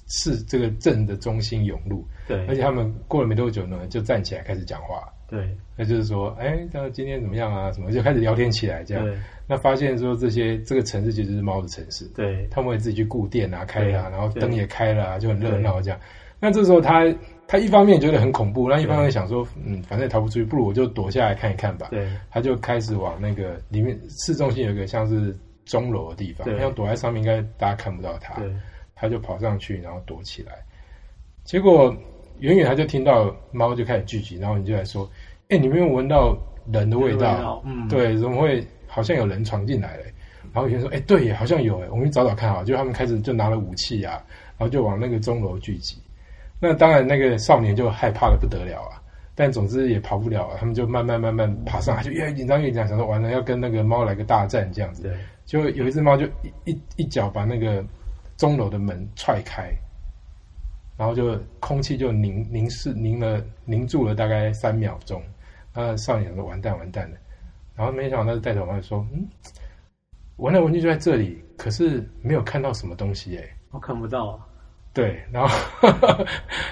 市这个镇的中心涌入，
对，
而且他们过了没多久呢，就站起来开始讲话。
对，
那就是说，哎，那今天怎么样啊？什么就开始聊天起来，这样。那发现说这些这个城市其实是猫的城市，
对，
他们会自己去顾店啊、开啊，然后灯也开了啊，就很热
对
闹这样。那这时候他他一方面觉得很恐怖，那一方面想说，嗯，反正也逃不出去，不如我就躲下来看一看吧。
对，
他就开始往那个里面市中心有一个像是钟楼的地方，
对
他要躲在上面，应该大家看不到他。
对，
他就跑上去，然后躲起来。结果远远他就听到猫就开始聚集，然后你就来说：“哎、你没有闻到人的味道？
嗯，
对，怎么会好像有人闯进来了？”然后有人说：“哎、对耶，好像有哎，我们去找找看啊。”就他们开始就拿了武器啊，然后就往那个钟楼聚集。那当然，那个少年就害怕的不得了啊。但总之也跑不了啊，他们就慢慢慢慢爬上来，就越紧张越紧张，想说完了要跟那个猫来个大战这样子。
对，
就有一只猫就一一一脚把那个钟楼的门踹开，然后就空气就凝凝视凝了凝住了大概三秒钟。那少年说完蛋完蛋了，然后没想到那个带头猫就说嗯，闻来闻去就在这里，可是没有看到什么东西哎、
我看不到啊，
对，然后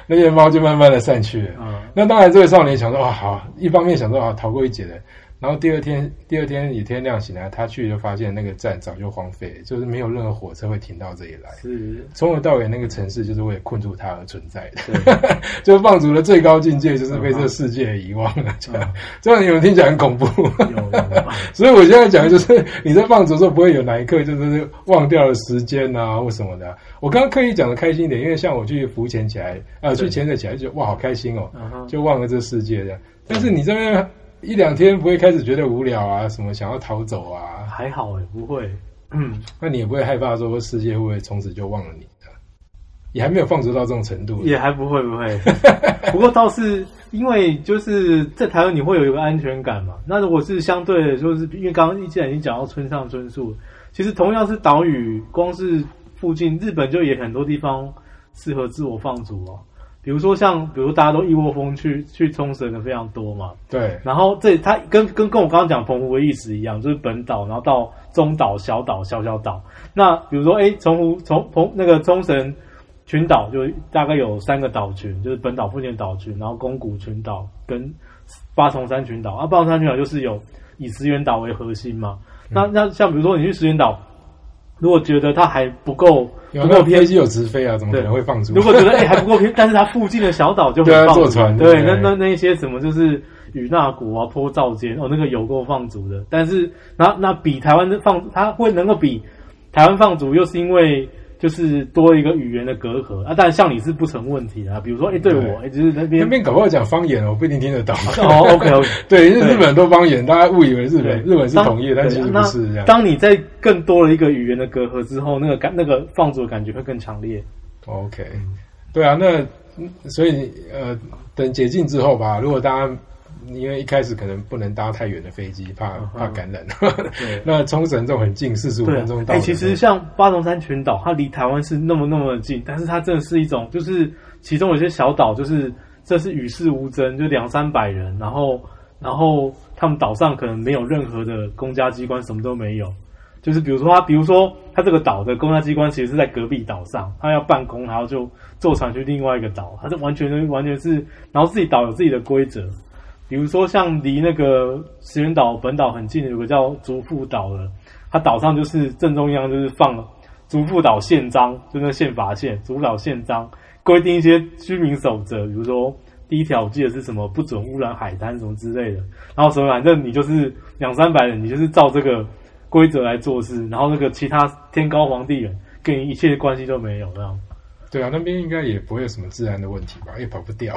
那些猫就慢慢的散去了。
嗯，
那当然，这个少年想说啊，好，一方面想说啊，逃过一劫的。然后第二天，第二天也天亮醒来，他去就发现那个站早就荒废，就是没有任何火车会停到这里来。
是，
从头到尾，那个城市就是为了困住他而存在的。
对，
就是放逐的最高境界，就是被这个世界遗忘了。这样，这样你们听起来很恐怖。
有有，
所以我现在讲的就是，你在放逐的时候不会有哪一刻就是忘掉了时间啊或什么的啊、我刚刚刻意讲的开心一点，因为像我去浮潜起来，呃，去
对
潜水起来就觉得哇好开心哦，
嗯，
就忘了这世界这样。但是你这边一两天不会开始觉得无聊啊，什么想要逃走啊，
还好哎，不会，嗯，
那你也不会害怕说世界会不会从此就忘了你的？也还没有放逐到这种程度。
也还不会不会，不过倒是因为就是在台湾你会有一个安全感嘛。那如果是相对的，就是因为刚刚既然已经讲到村上春树，其实同样是岛屿，光是附近日本就也很多地方适合自我放逐哦。比如说像，比如大家都一窝蜂去去冲绳的非常多嘛，
对
然后这它跟跟跟我刚刚讲澎湖的意思一样，就是本岛，然后到中岛、小岛、小小岛。那比如说，哎，从湖从澎那个冲绳群岛就大概有三个岛群，就是本岛附近的岛群，然后宫古群岛跟八重山群岛。啊，八重山群岛就是有以石垣岛为核心嘛。那那像比如说你去石垣岛，如果觉得它还不够
有
不够偏
那飞机有直飞啊，怎么可能会放逐？
如果觉得哎、还不够偏，但是它附近的小岛就很
对啊
放逐
坐船
对，
对
那那那些什么就是与那国啊、坡照间哦，那个有够放逐的。但是那那比台湾的放，它会能够比台湾放逐，又是因为就是多一个语言的隔阂啊。但像你是不成问题的、啊，比如说哎、对
对
我哎、就是那边
那边搞不好讲方言哦，我不一定听得懂。
哦，OK OK。
对，因为日本很多方言，大家误以为日本日本是
当
统一的，但其实不是这样。
当你在更多了一个语言的隔阂之后，那个感那个放逐的感觉会更强烈。
OK，对啊，那嗯所以呃，等解禁之后吧，如果大家因为一开始可能不能搭太远的飞机，怕怕感染，
对
那冲绳这种很近，四十五分钟到的。
其实像八重山群岛，它离台湾是那么那么的近，但是它真的是一种，就是其中有些小岛，就是这是与世无争，就两三百人，然后然后他们岛上可能没有任何的公家机关，什么都没有。就是比如说它，比如说它这个岛的公家机关其实是在隔壁岛上，它要办公，然后就坐船去另外一个岛，它是完全完全是，然后自己岛有自己的规则。比如说像离那个石原岛本岛很近的有个叫竹富岛的，它岛上就是正中央就是放了竹富岛宪章，就那宪法宪，竹富岛宪章规定一些居民守则，比如说第一条我记得是什么不准污染海滩什么之类的，然后什么反正你就是两三百人，你就是照这个规则来做事，然后那个其他天高皇帝远跟你一切关系都没有，这样，
对啊，那边应该也不会有什么治安的问题吧，也跑不掉。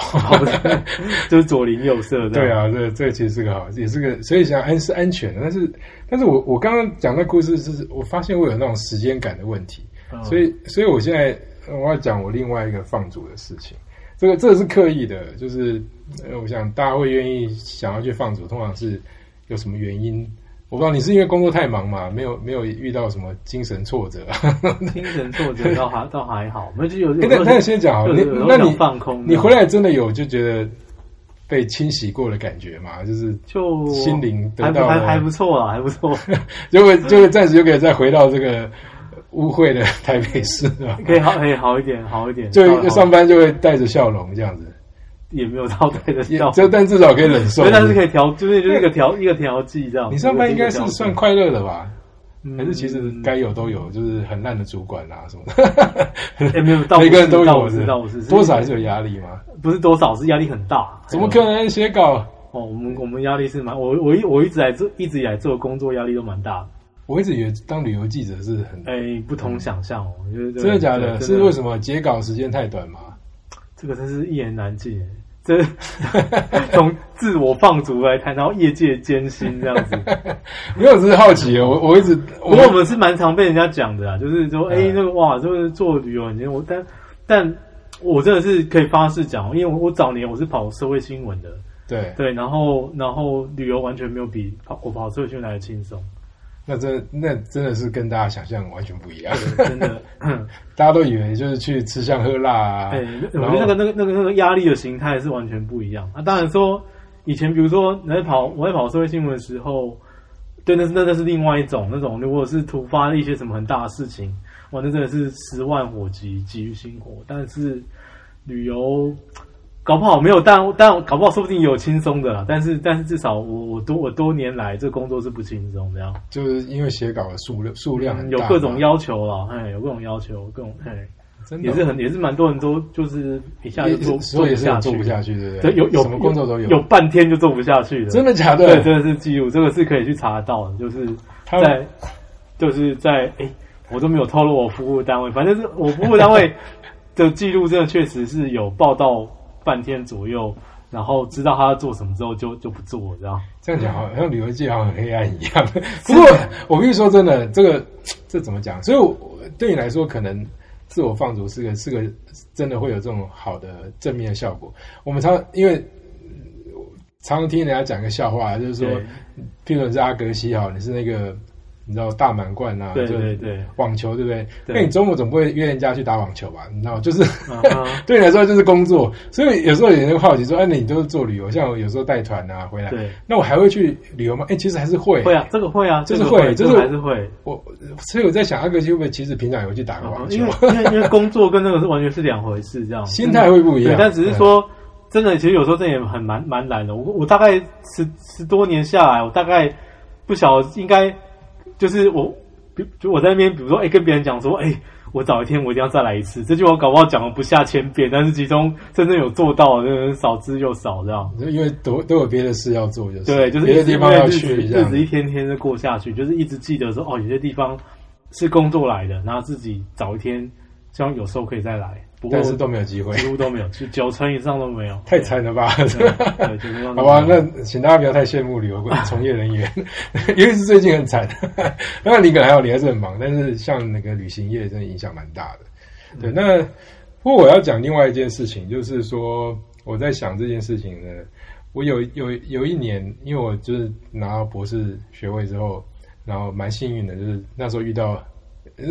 就是左邻右舍这样。
对啊，这这其实是个好，也是个，所以想安是安全的。但是，但是我我刚刚讲的故事是，我发现我有那种时间感的问题，
嗯
所以所以我现在呃我要讲我另外一个放逐的事情。这个这个是刻意的，就是呃我想大家会愿意想要去放逐，通常是有什么原因？我不知道你是因为工作太忙嘛，没有没有遇到什么精神挫折。
精神挫折倒还 倒还好，没就有
那那先讲好，那你
放空，
你回来真的有就觉得被清洗过的感觉吗？就是
就
心灵得到
还还不错啊，还不错。
就会就会暂时就可以再回到这个污秽的台北市啊，
可以好，可以好一点，好一点，
就上班就会带着笑容这样子，
也没有到对的
也
笑，
就但至少可以忍受。
但是可以调，就是就是一个调一个调剂这样。
你上班应该是算快乐的吧？
嗯，
还是其实该有都有，就是很烂的主管啊什么的，
哎没有，倒不
每个人都有的
倒不是，
多少还是有压力吗？
不是多少是压力很大，
怎么可能写稿？
哦，我们我们压力是蛮，我我一我一直来做一直以来做工作压力都蛮大的，
我一直以为当旅游记者是很
哎，不同想象哦，我觉得
真的假的？是为？什么截稿时间太短吗？
这个真是一言难尽，这 从自我放逐来谈，然后业界艰辛这样子。
没有，只是好奇，我我一直
不过我们是蛮常被人家讲的啊，就是说，哎、
嗯
那个哇，就是做旅游很艰辛。我但但我真的是可以发誓讲，因为我我早年我是跑社会新闻的，
对，
对，然后然后旅游完全没有比跑我跑社会新闻来的轻松，
那真那真的是跟大家想象完全不一样。
真的。
大家都以为就是去吃香喝辣啊，
对、我觉得那个那个那个那个压力的形态是完全不一样。啊，当然说以前比如说你在跑我在跑社会新闻的时候，对，那是那那是另外一种那种，如果是突发一些什么很大的事情，哇，那真的是十万火急，急于星火。但是旅游搞不好没有，但但搞不好说不定也有轻松的啦。但是但是至少我我多我多年来这工作是不轻松这样。
就是因为写稿的数量数量很，
有各种要求了，哎，有各种要求，各种哎。
真的
也是很也是蛮多人都就是一下就做
所以也是
下去，
做不下去，对不
对，有有
什么工作都
有
有，
半天就做不下去的，
真的假的？
对，真的是记录，这个是可以去查得到的，就是在就是在哎、我都没有透露我服务单位，反正是我服务单位的记录，真的确实是有报道半天左右，然后知道他要做什么之后就就不做，这样。
这样讲好像旅游界好像很黑暗一样。不过我跟你说真的，这个这怎么讲？所以我对你来说，可能自我放逐是个是个真的会有这种好的正面的效果。我们常因为呃常常听人家讲一个笑话，就是说，譬如你是阿格西好，你是那个你知道大满贯啊，
对对对，
网球对不对？那你周末总不会约人家去打网球吧？你知道，就是。对你来说就是工作，所以有时候有人会好奇说：“哎，你都是做旅游，像我有时候带团啊回来，
对，
那我还会去旅游吗？”哎，其实还是会，
会啊，这个会啊，
就是
这个
会就是
这个还是会。
我所以我在想，阿格西会不会其实平常有去打个网球
因，为因为因为工作跟那个是完全是两回事，这样
心态会不一样。
对，但只是说，真的，其实有时候真的也很蛮蛮难的。我我大概十十多年下来，我大概不晓得应该就是我，比就我在那边，比如说，哎、跟别人讲说，哎、我早一天我一定要再来一次。这句话搞不好讲了不下千遍，但是其中真正有做到的，人少之又少，这样。
嗯，因为都都有别的事要做，就是
对，就是
别的地方要去，
日子一天天的过下去，就是一直记得说，哦，有些地方是工作来的，然后自己早一天，希望有时候可以再来。不过
但是都没有机会，
几乎都没有，就九成以上都没有，
太惨了吧？好吧，那请大家不要太羡慕旅游从业人员，因为是最近很惨。当然你可能还好，你还是很忙，但是像那个旅行业真的影响蛮大的。对，那不过我要讲另外一件事情，就是说我在想这件事情呢，我有有有一年，因为我就是拿到博士学位之后，然后蛮幸运的，就是那时候遇到。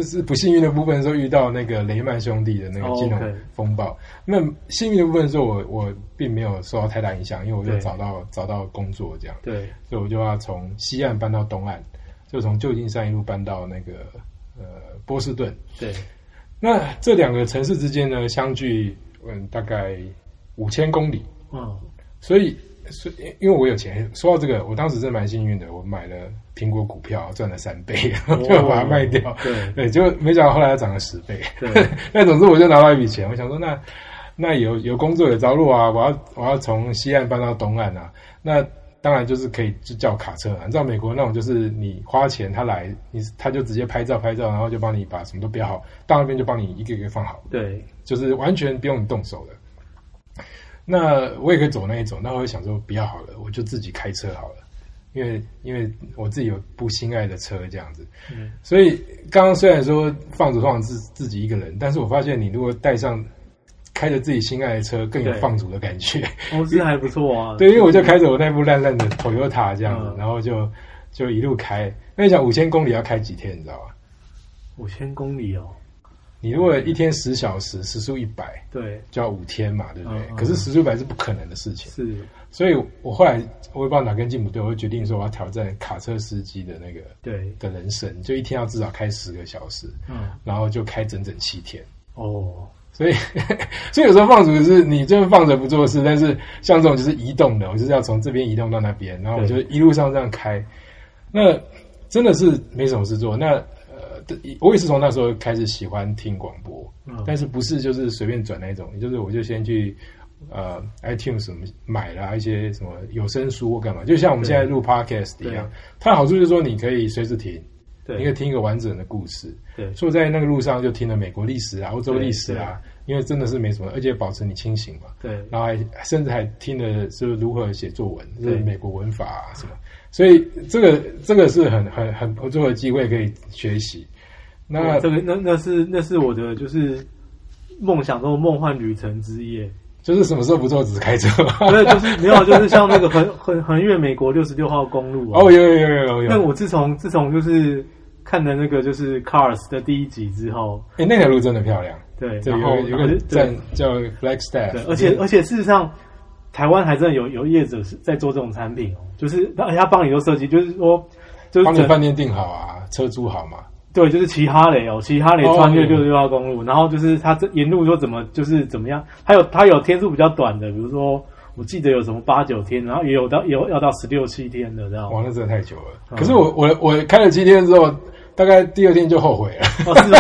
是不幸运的部分，时候遇到那个雷曼兄弟的那个金融风暴。那幸运的部分时候我我并没有受到太大影响，因为我就找到找到工作这样，
对，
所以我就要从西岸搬到东岸，就从旧金山一路搬到那个呃波士顿。
对，
那这两个城市之间呢，相距嗯大概五千公里，
嗯，
所以所以因为我有钱，说到这个，我当时真的蛮幸运的，我买了苹果股票赚了三倍，就把它卖掉。
对
对，就没想到后来它涨了十倍。
对，
那总之我就拿到一笔钱，我想说那那有有工作有着落啊，我要我要从西岸搬到东岸啊，那当然就是可以就叫卡车啊。你知道美国那种就是你花钱他来，你他就直接拍照拍照，然后就帮你把什么都标好，到那边就帮你一个一个放好，
对，
就是完全不用你动手的。那我也可以走那一种，那我会想说不要好了，我就自己开车好了，因为因为我自己有部心爱的车这样子。
嗯，
所以刚刚虽然说放逐放自自己一个人，但是我发现你如果带上开着自己心爱的车，更有放逐的感觉。
哦，这还不错啊。
对，因为我就开着我那部烂烂的 Toyota 这样子，
嗯
然后就就一路开。那你想五千公里要开几天，你知道吗？
五千公里哦，
你如果一天十小时，时速一百，
对，
就要五天嘛，对不对？
嗯嗯。
可是时速一百是不可能的事情，
是，
所以我后来我也不知道哪根筋不对，我就决定说我要挑战卡车司机的那个
对，
的人生，就一天要至少开十个小时，
嗯，
然后就开整整七天。
哦，
所以，所以有时候放逐是你就是放着不做事，但是像这种就是移动的，我就是要从这边移动到那边，然后我就一路上这样开，那真的是没什么事做。那呃，我也是从那时候开始喜欢听广播，
嗯
但是不是就是随便转那种，就是我就先去呃 iTunes 什么买了一些什么有声书或干嘛，就像我们现在录 podcast 一样，它的好处就是说你可以随时听，你可以，听一个完整的故事。
对，
所以在那个路上就听了美国历史啊、欧洲历史啊，因为真的是没什么，而且保持你清醒嘛。
对，
然后还甚至还听了就是如何写作文，就是美国文法啊什么，所以这个这个是很很很不错的机会可以学习。那
这个那那是那是我的就是梦想中的梦幻旅程之一。
就是什么时候不做，只是开车。
对，就是没有，就是像那个横横横越美国六十六号公路啊。
哦，有有有有有有。
那我自从自从就是看了那个就是 Cars 的第一集之后，
哎，那条路真的漂亮。
对，
对，
然后
有有个站叫 Flagstaff，
对，而且而且事实上，台湾还真的有有业者是在做这种产品哦，就是而且他帮你做设计，就是说就是
帮你饭店订好啊，车租好嘛。
对，就是骑哈雷哦，骑哈雷
哦
穿越
有
六十六号公路，然后就是他这沿路说怎么就是怎么样，还有他有天数比较短的，比如说我记得有什么八九天，然后也有到有要到十六七天的这样。
哇，那真的太久了。
嗯
可是我我我开了七天之后，大概第二天就后悔了。
哦，是吗？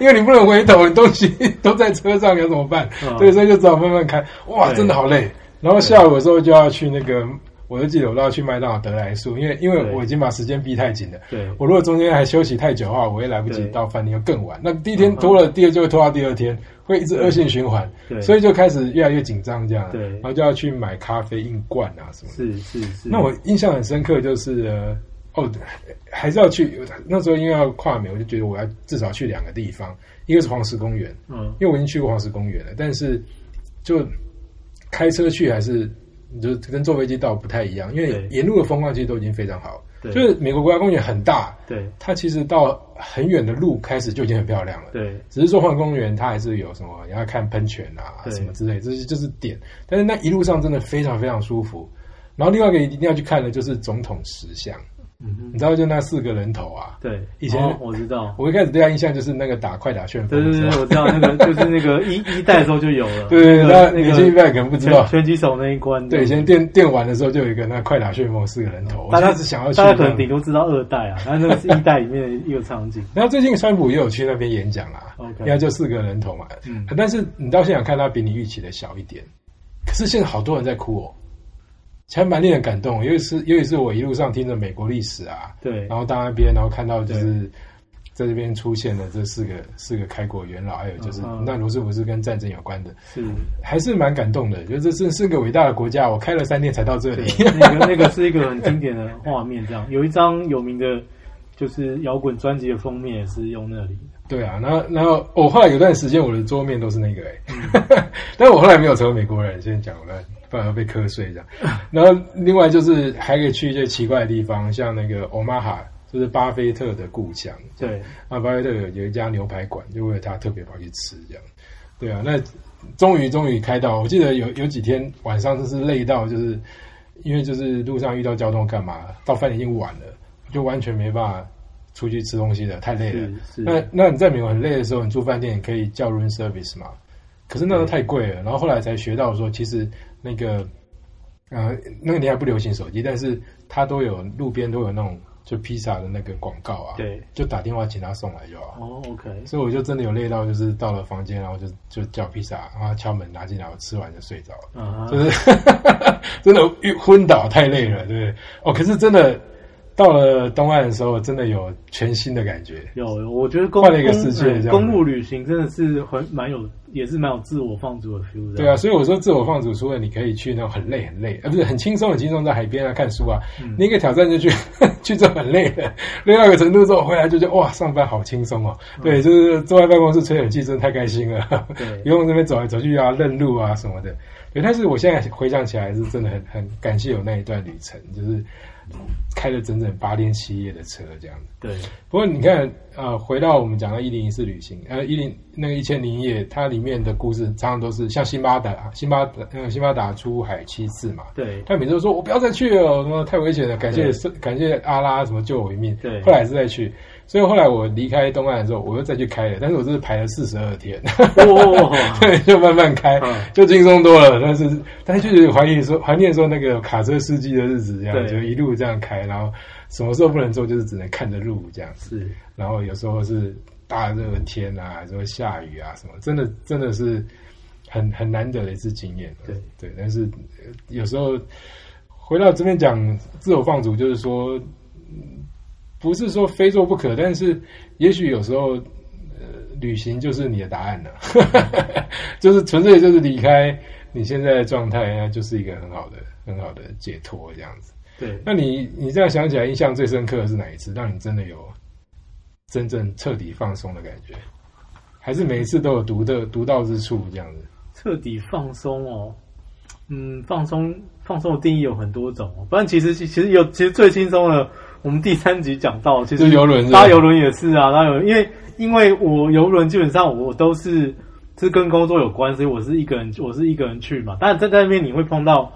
因为你不能回头，你东西都在车上，要怎么办？
嗯
对，所以就只好慢慢开。哇，真的好累。然后下午的时候就要去那个，我就记得我都要去麦当劳得来速，因为因为我已经把时间逼太紧了。
对
我如果中间还休息太久的话，我也来不及到饭店，又更晚。那第一天拖了，第二就会拖到第二天，会一直恶性循环。
对，
所以就开始越来越紧张，这样。
对
然后就要去买咖啡硬罐啊什么的。
是是是。
那我印象很深刻，就是呃哦，还是要去。那时候因为要跨美，我就觉得我要至少去两个地方，一个是黄石公园，
嗯
因为我已经去过黄石公园了，但是就开车去还是就跟坐飞机到不太一样，因为沿路的风光其实都已经非常好。
对
就是美国国家公园很大，
对
它其实到很远的路开始就已经很漂亮了。
对
只是说环公园它还是有什么你要看喷泉啊什么之类，这些就是点。但是那一路上真的非常非常舒服。然后另外一个一定要去看的就是总统石像，
嗯
你知道就那四个人头啊。
对，
以前
哦我知道。
我一开始对他印象就是那个打快打旋风
对对对，我知道那个 就是那个一一代的时候就有了。
对对对，
那个
一代可能不知道
拳。击手那一关。
对，以前电电玩的时候就有一个那快打旋风四个人头，
大家
我就一直想要去。
大家可能顶多知道二代啊，但那个是一代里面的一个场景。
然后最近川普也有去那边演讲啦
OK
应该就四个人头嘛。
嗯
但是你到现场看他比你预期的小一点，可是现在好多人在哭哦，其实蛮令人感动。尤其是尤其是我一路上听着美国历史啊，
对
然后到那边，然后看到就是在这边出现的这四个四个开国元老，还有就是那罗斯福是跟战争有关的，
是。
还是蛮感动的。觉得这真是个伟大的国家，我开了三天才到这里。
那个那个是一个很经典的画面，这样有一张有名的，就是摇滚专辑的封面也是用那里。
对啊，然后然后我、后来有段时间我的桌面都是那个哎、但我后来没有成为美国人，先讲了，不然要被瞌睡这样。然后另外就是还可以去一些奇怪的地方，像那个 Omaha，就是巴菲特的故乡。
对，
啊，巴菲特有有一家牛排馆，就为了他特别跑去吃这样。对啊，那终于终于开到，我记得有有几天晚上就是累到，就是因为就是路上遇到交通干嘛，到饭店已经晚了，就完全没办法出去吃东西了，太累了。那那你在美国很累的时候，你住饭店可以叫 room service 嘛？可是那都太贵了。然后后来才学到说，其实那个呃那个年代不流行手机，但是他都有路边都有那种就披萨的那个广告啊，
对，
就打电话请他送来就好。
哦，OK，
所以我就真的有累到，就是到了房间，然后就就叫披萨，然后敲门拿进来，我吃完就睡着了，
啊，
就是 真的晕昏倒太累了，对不对？哦，可是真的到了东岸的时候，真的有全新的感觉。
有，我觉得公
换了一个世界
公
这样
公路旅行真的是很蛮有，也是蛮有自我放逐的 feel。
对啊，所以我说自我放逐，除了你可以去那种很累很累，呃，不是很轻松很轻松在海边啊看书啊，
嗯
你一个挑战就去 去做很累的，累到一个程度之后回来就觉得哇，上班好轻松哦。对，就是坐在办公室吹冷气，真的太开心了，
嗯对
不用这边走来走去啊，认路啊什么的。对，但是我现在回想起来是真的很很感谢有那一段旅程，就是开了整整八天七夜的车这样子。
对，
不过你看，呃，回到我们讲到一零一次旅行，呃，一零那个一千零一夜，它里面的故事常常都是像辛巴达，辛巴达，呃，辛巴达出海七次嘛，
对，
他每次都说我不要再去了，什么太危险了，感谢感谢阿拉什么救我一命，
对，
后来还是再去，所以后来我离开东岸的时候，我又再去开了，但是我这是排了四十二天，对，就慢慢开，就轻松多了，但是但是就是怀念说怀念说那个卡车司机的日子这样，就一路这样开，然后。什么时候不能做，就是只能看着路这样
子。
然后有时候是大热天啊，说下雨啊什么，真的真的是很很难得的一次经验。
对
对，但是有时候回到这边讲自我放逐，就是说不是说非做不可，但是也许有时候呃旅行就是你的答案了，就是纯粹就是离开你现在的状态，那就是一个很好的很好的解脱这样子。
对，
那你你这样想起来，印象最深刻的是哪一次？让你真的有真正彻底放松的感觉？还是每一次都有独的独到之处这样子？
彻底放松哦，嗯，放松放松的定义有很多种。哦不然其实其实有其实最轻松的，我们第三集讲到，其实
游轮
搭游轮也是啊，搭游因为因为我游轮基本上我都是是跟工作有关，所以我是一个人，我是一个人去嘛。但在在那边你会碰到。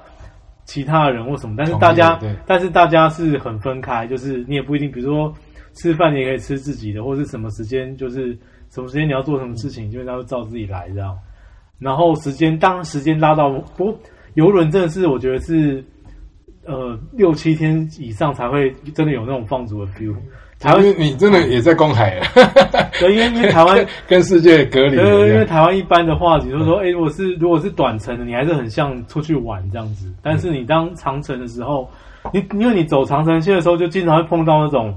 其他人或什么，但是大家，但是大家是很分开，就是你也不一定，比如说吃饭你也可以吃自己的，或是什么时间，就是什么时间你要做什么事情，就他会照自己来这样。然后时间当时间拉到，不过游轮真的是我觉得是，呃，六七天以上才会真的有那种放逐的 feel。
台湾，你真的也在公海了，
对，因为因为台湾
跟世界隔离。
对，因为台湾一般的话，比如说，哎，如果是如果是短程的，你还是很像出去玩这样子。但是你当长程的时候，你因为你走长城线的时候，就经常会碰到那种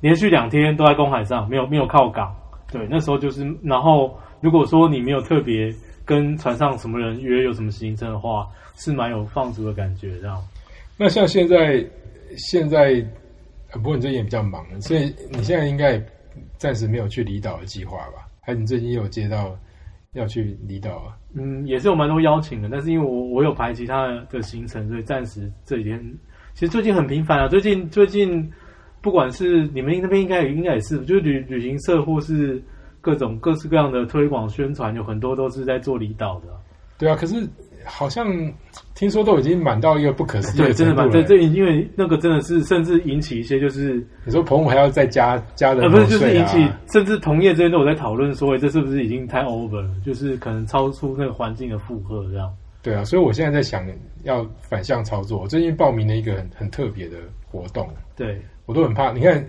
连续两天都在公海上，没有没有靠港。对，那时候就是，然后如果说你没有特别跟船上什么人约有什么行程的话，是蛮有放逐的感觉这样。
那像现在现在。不过你最近也比较忙，所以你现在应该暂时没有去离岛的计划吧？还是你最近有接到要去离岛啊？
嗯，也是有蛮多邀请的，但是因为我我有排其他的行程，所以暂时这几天其实最近很频繁啊。最近最近不管是你们那边应该应该也是，就是旅旅行社或是各种各式各样的推广宣传，有很多都是在做离岛的。
对啊，可是。好像听说都已经满到一个不可思议的
程度了。对，这因为那个真的是甚至引起一些就是
你说澎湖还要再加加的，
不是就是引起甚至同业这边都有在讨论说，这是不是已经太 over 了？就是可能超出那个环境的负荷这样。
对啊，所以我现在在想要反向操作。我最近报名了一个很很特别的活动，
对
我都很怕。你看。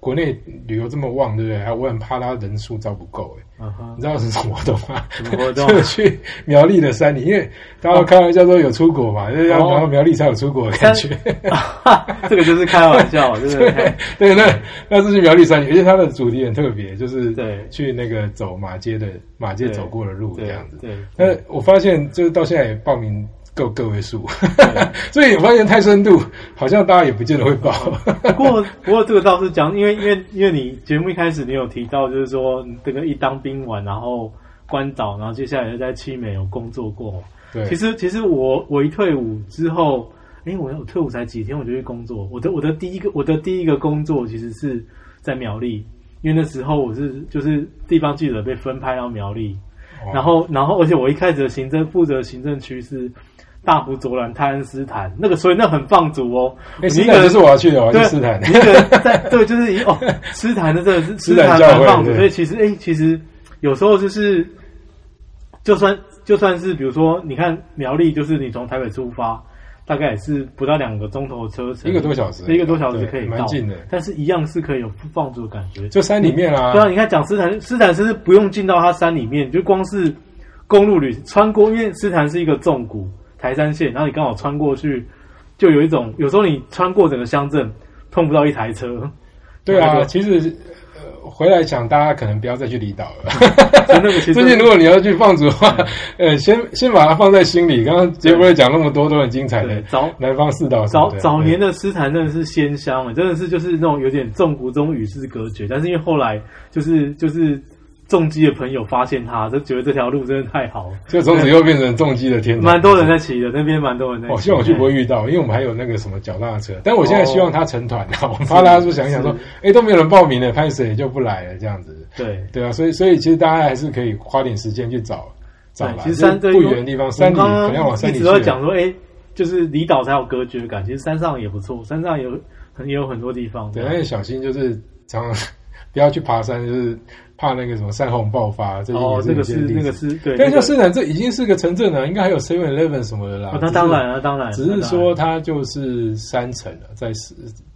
国内旅游这么旺，对不对？还我很怕他人数招不够，哎，你知道是什么活动吗？
什么活动？
就去苗栗的山里，因为大家开玩笑说有出国嘛，就是要然后苗栗才有出国的感觉。
这个就是开玩笑，对 不对？
对，那那是去苗栗山里，而且它的主题很特别，就是
对
去那个走马街的马街走过的路这样子。
对，
那我发现就是到现在也报名。够个位数，所以我发现太深度，好像大家也不见得会报。
不过，不过这个倒是讲，因为因为因为你节目一开始你有提到，就是说这个一当兵完，然后关岛，然后接下来又在七美有工作过。
对，
其实其实我我一退伍之后，哎，我我退伍才几天我就去工作。我的我的第一个我的第一个工作其实是在苗栗，因为那时候我是就是地方记者被分派到苗栗，然后然后而且我一开始的行政负责行政区是。大湖卓兰泰恩斯坦那个，所以那很放逐哦。
你一个人是我要去的，我要去斯坦。
一个在对，就是一哦，斯坦的这个是 斯坦很放逐，所以其实哎，其实有时候就是，就算就算是比如说，你看苗栗，就是你从台北出发，大概也是不到两个钟头的车程，
一个多小时，
一个多小时可以
蛮近的。
但是一样是可以有放逐的感觉，
就山里面啊。
对啊，你看讲斯坦，斯坦是不用进到它山里面，就光是公路旅穿过，因为斯坦是一个重谷。台山线，然后你刚好穿过去，就有一种有时候你穿过整个乡镇碰不到一台车。
对啊，其实呃回来想，大家可能不要再去离岛了。
最
近 如果你要去放逐的话，呃，先先把它放在心里。刚刚节目讲那么多都很精彩的，早南方四岛
早早年的诗坛真的是鲜香，真的是就是那种有点重古中与世隔绝。但是因为后来就是就是重机的朋友发现他，就觉得这条路真的太好了，
就从此又变成重机的天堂。
蛮多人在骑的，那边蛮多人在骑。
我希望我去不会遇到，因为我们还有那个什么脚踏车，但我现在希望他成团啊，我怕大家说想一想说，哎，都没有人报名了，拍谁就不来了这样子。
对
对啊，所以所以其实大家还是可以花点时间去找找来。
其实山
不远的地方，山里可能要往山里去。
一直在讲说，哎，就是离岛才有隔绝感，其实山上也不错，山上有也有很多地方。
对，但是小心就是常常不要去爬山，就是怕那个什么山洪爆发。
哦，这个是那个是对。
但像是南这已经是个城镇了，应该还有 Seven Eleven 什么的啦。
那当然了，当然。
只是说它就是山城了，在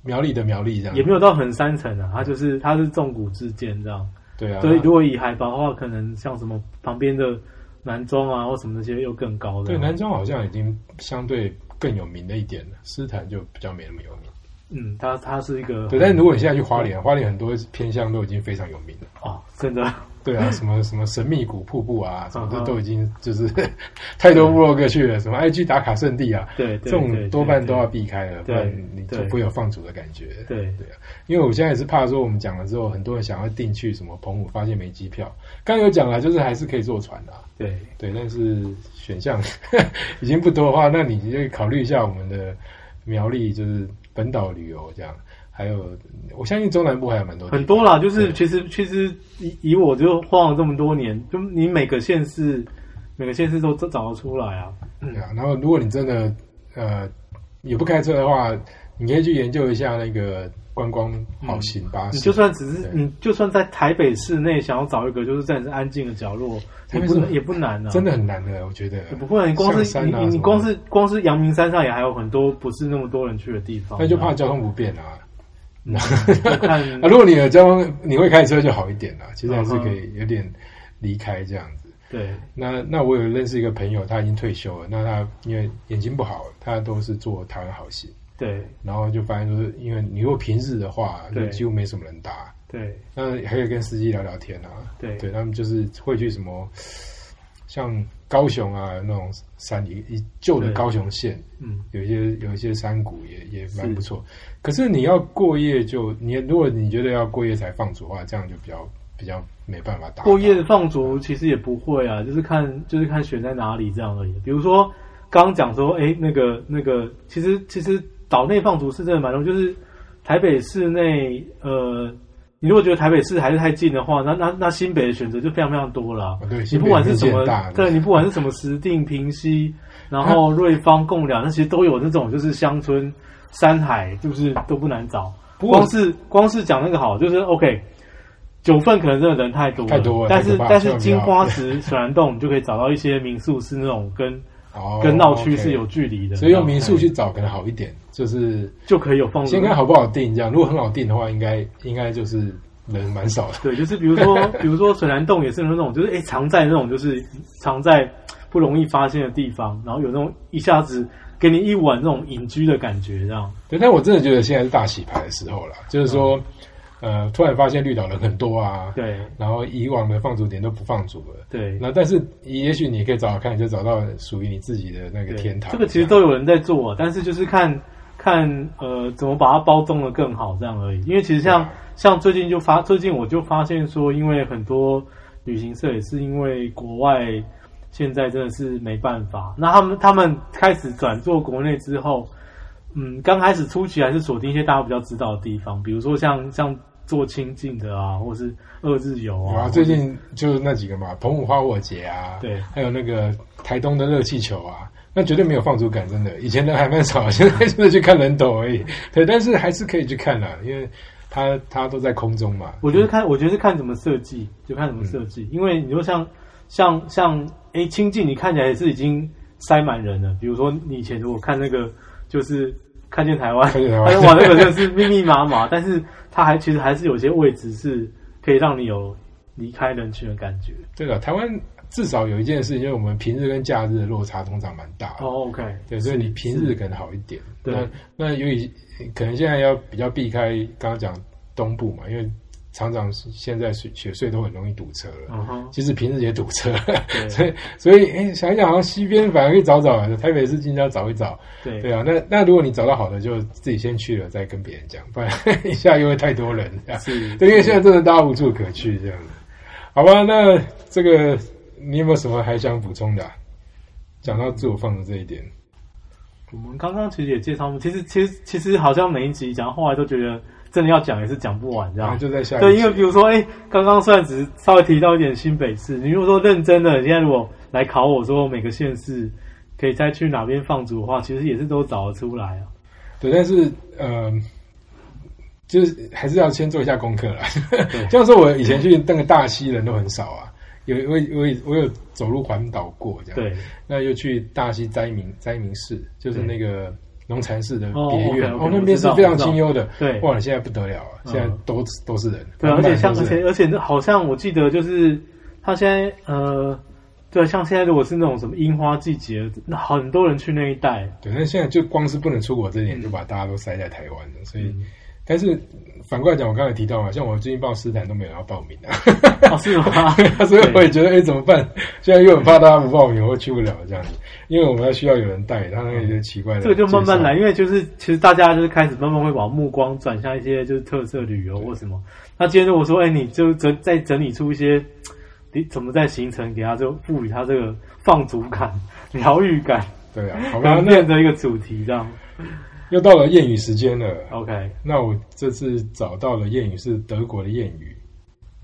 苗栗的苗栗这样。
也没有到很山城啊，它就是它是纵谷之间这样。
对啊，
所以如果以海拔的话，可能像什么旁边的南庄啊，或什么那些又更高的。
对，南庄好像已经相对更有名的一点了，斯坦就比较没那么有名。
嗯，它它是一个
对，但是如果你现在去花莲，花莲很多偏向都已经非常有名了
哦，真的。
对啊，什么什么神秘谷瀑布啊，什么这都已经就是 太多部落格去了，什么 IG 打卡圣地啊，
对，
这种多半都要避开了，不然你就不会有放逐的感觉。
对
对啊，因为我现在也是怕说我们讲了之后，很多人想要订去什么澎湖，发现没机票。刚有讲了，就是还是可以坐船的。
对
对，但是选项 已经不多的话，那你就考虑一下我们的苗栗，就是本岛旅游这样。还有，我相信中南部还有蛮多
很多啦。就是其实其实以以我就晃了这么多年，就你每个县市每个县市都都找得出来啊。
对啊，然后如果你真的呃也不开车的话，你可以去研究一下那个观光好行巴士。
你就算只是你就算在台北市内想要找一个就是暂时安静的角落，也不也不难啊。
真的很难的，我觉得。
不会，你光是你你光是光是阳明山上也还有很多不是那么多人去的地方。
那就怕交通不便啊。那 啊，如果你有交通，你会开车就好一点啦。其实还是可以有点离开这样子。
对，
那那我有认识一个朋友，他已经退休了。那他因为眼睛不好，他都是做台湾好行。
对，
然后就发现说，因为你如果平日的话，就几乎没什么人搭。
对，
那还可以跟司机聊聊天啊。
对，
对他们就是会去什么。像高雄啊那种山里，以旧的高雄县，嗯，有一些有一些山谷也也蛮不错。可是你要过夜，就你如果你觉得要过夜才放逐的话，这样就比较比较没办法打。
过夜放逐其实也不会啊，就是看就是看选在哪里这样而已。比如说刚刚讲说，哎，那个那个，其实其实岛内放逐是真的蛮多，就是台北市内呃。你如果觉得台北市还是太近的话，那那那新北的选择就非常非常多了。
对，
你不管是什么，对你不管是什么石定、平溪，然后瑞芳、贡寮，那其实都有那种就是乡村山海，就是都不难找。光是光是讲那个好，就是 OK，九份可能真的人太多
太多了，
但是但是金花石水帘洞，你就可以找到一些民宿是那种跟跟闹区是有距离的，
所以用民宿去找可能好一点。就是
就可以有放，
先看好不好定，这样如果很好定的话，应该应该就是人蛮少的。
对，就是比如说，比如说水南洞也是那种，就是哎藏在那种就是藏在不容易发现的地方，然后有那种一下子给你一晚那种隐居的感觉，这样。
对，但我真的觉得现在是大洗牌的时候了，就是说。呃，突然发现绿岛人很多啊，
对，
然后以往的放逐点都不放逐了，
对，
那但是也许你可以找找看，就找到属于你自己的那个天堂。
这个其实都有人在做，但是就是看看呃怎么把它包装的更好这样而已。因为其实像像最近就发，最近我就发现说，因为很多旅行社也是因为国外现在真的是没办法，那他们他们开始转做国内之后，嗯，刚开始初期还是锁定一些大家比较知道的地方，比如说像像。做清净的啊，或是二日游啊，
最近就是那几个嘛，澎湖花火节啊，
对，
还有那个台东的热气球啊，那绝对没有放逐感，真的，以前人还蛮少，现在就是去看人头而已，对，但是还是可以去看的，因为它它都在空中嘛。
我觉得看，我觉得是看怎么设计，就看怎么设计，因为你说像像像，哎，清净你看起来也是已经塞满人了，比如说你以前如果看那个，就是看见台湾，
看见台湾，
哇，那个真的是密密麻麻，但是。它还其实还是有些位置是可以让你有离开人群的感觉。
对的，台湾至少有一件事情，就是我们平日跟假日的落差通常蛮大。
哦，OK，
对，所以你平日可能好一点。
对，
那由于可能现在要比较避开刚刚讲东部嘛，因为。常常现在雪雪隧都很容易堵车了，其实平日也堵车，所以所以哎，想一想好像西边反而可以找找，台北市近郊找一找，
对。
对啊，那那如果你找到好的，就自己先去了，再跟别人讲，不然 一下又会太多人，
是，
对，因为现在真的大家无处可去这样。子。好吧，那这个你有没有什么还想补充的啊、讲到自我放的这一点，
我们刚刚其实也介绍，其实其实其实好像每一集讲，后来都觉得真的要讲也是讲不完，这样。
然后就在下一
对，因为比如说，哎、刚刚虽然只是稍微提到一点新北市，你如果说认真的，现在如果来考我说每个县市可以再去哪边放逐的话，其实也是都找得出来啊。
对，但是呃，就是还是要先做一下功课啦。
对
像说我以前去那个大溪人都很少啊，有我我我有走路环岛过这样，
对，
那又去大溪灾民灾民市，就是那个农禅寺的
哦
别院。哦，那边是非常清幽的，
对。
哇，现在不得了啊，
嗯
现在都都是人，
对，而且像而
满满都是人。
且而且好像我记得就是他现在呃，对，像现在如果是那种什么樱花季节，那很多人去那一带，
对，那现在就光是不能出国这点，就把大家都塞在台湾了，所以。
嗯
但是反过来讲，我刚才提到嘛，像我最近报斯坦都没有人要报名啊，
哦，是吗？
所以我也觉得，哎、怎么办？现在又很怕大家不报名，我会去不了这样子，因为我们要需要有人带，他那个一些奇怪的，
这个就慢慢来，。因为就是其实大家就是开始慢慢会把目光转向一些就是特色旅游或什么。那今天如果说，哎、你就整再整理出一些，你怎么在行程给他就赋予他这个放逐感、疗愈感，
对啊，好吧，
然后
那
变成一个主题这样。
又到了谚语时间了。
OK，
那我这次找到了谚语是德国的谚语，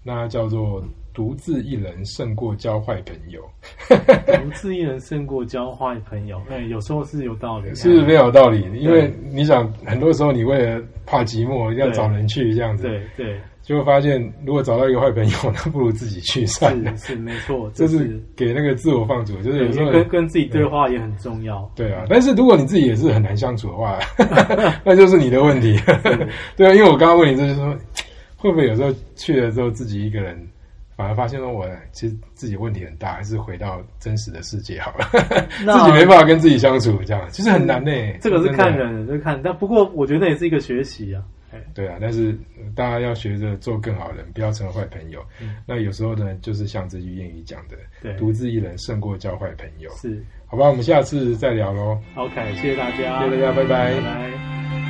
那叫做“独自一人胜过交坏朋友
独自一人胜过交坏朋友。哎、有时候是有道理”，的，
是不是非常有道理？因为你想，很多时候你为了怕寂寞，要找人去这样子，
对对，
就会发现，如果找到一个坏朋友，那不如自己去算了。
是是没错，
这
就是是
给那个自我放逐，就是有时候
跟跟自己对话也很重要。
对啊，但是如果你自己也是很难相处的话，那就是你的问题。对啊，因为我刚刚问你，就是说，会不会有时候去了之后自己一个人，反而发现说我其实自己问题很大，还是回到真实的世界好了，
那
自己没办法跟自己相处，这样其实很难呢。
这个是看人的，这个看，但不过我觉得也是一个学习啊。哎
对啊，但是呃大家要学着做更好人，不要成为坏朋友。
嗯
那有时候呢，就是像这句谚语讲的，
对，
独自一人胜过交坏朋友。
是
好吧，我们下次再聊喽。
OK，谢谢大家，
谢谢大家拜拜
拜拜。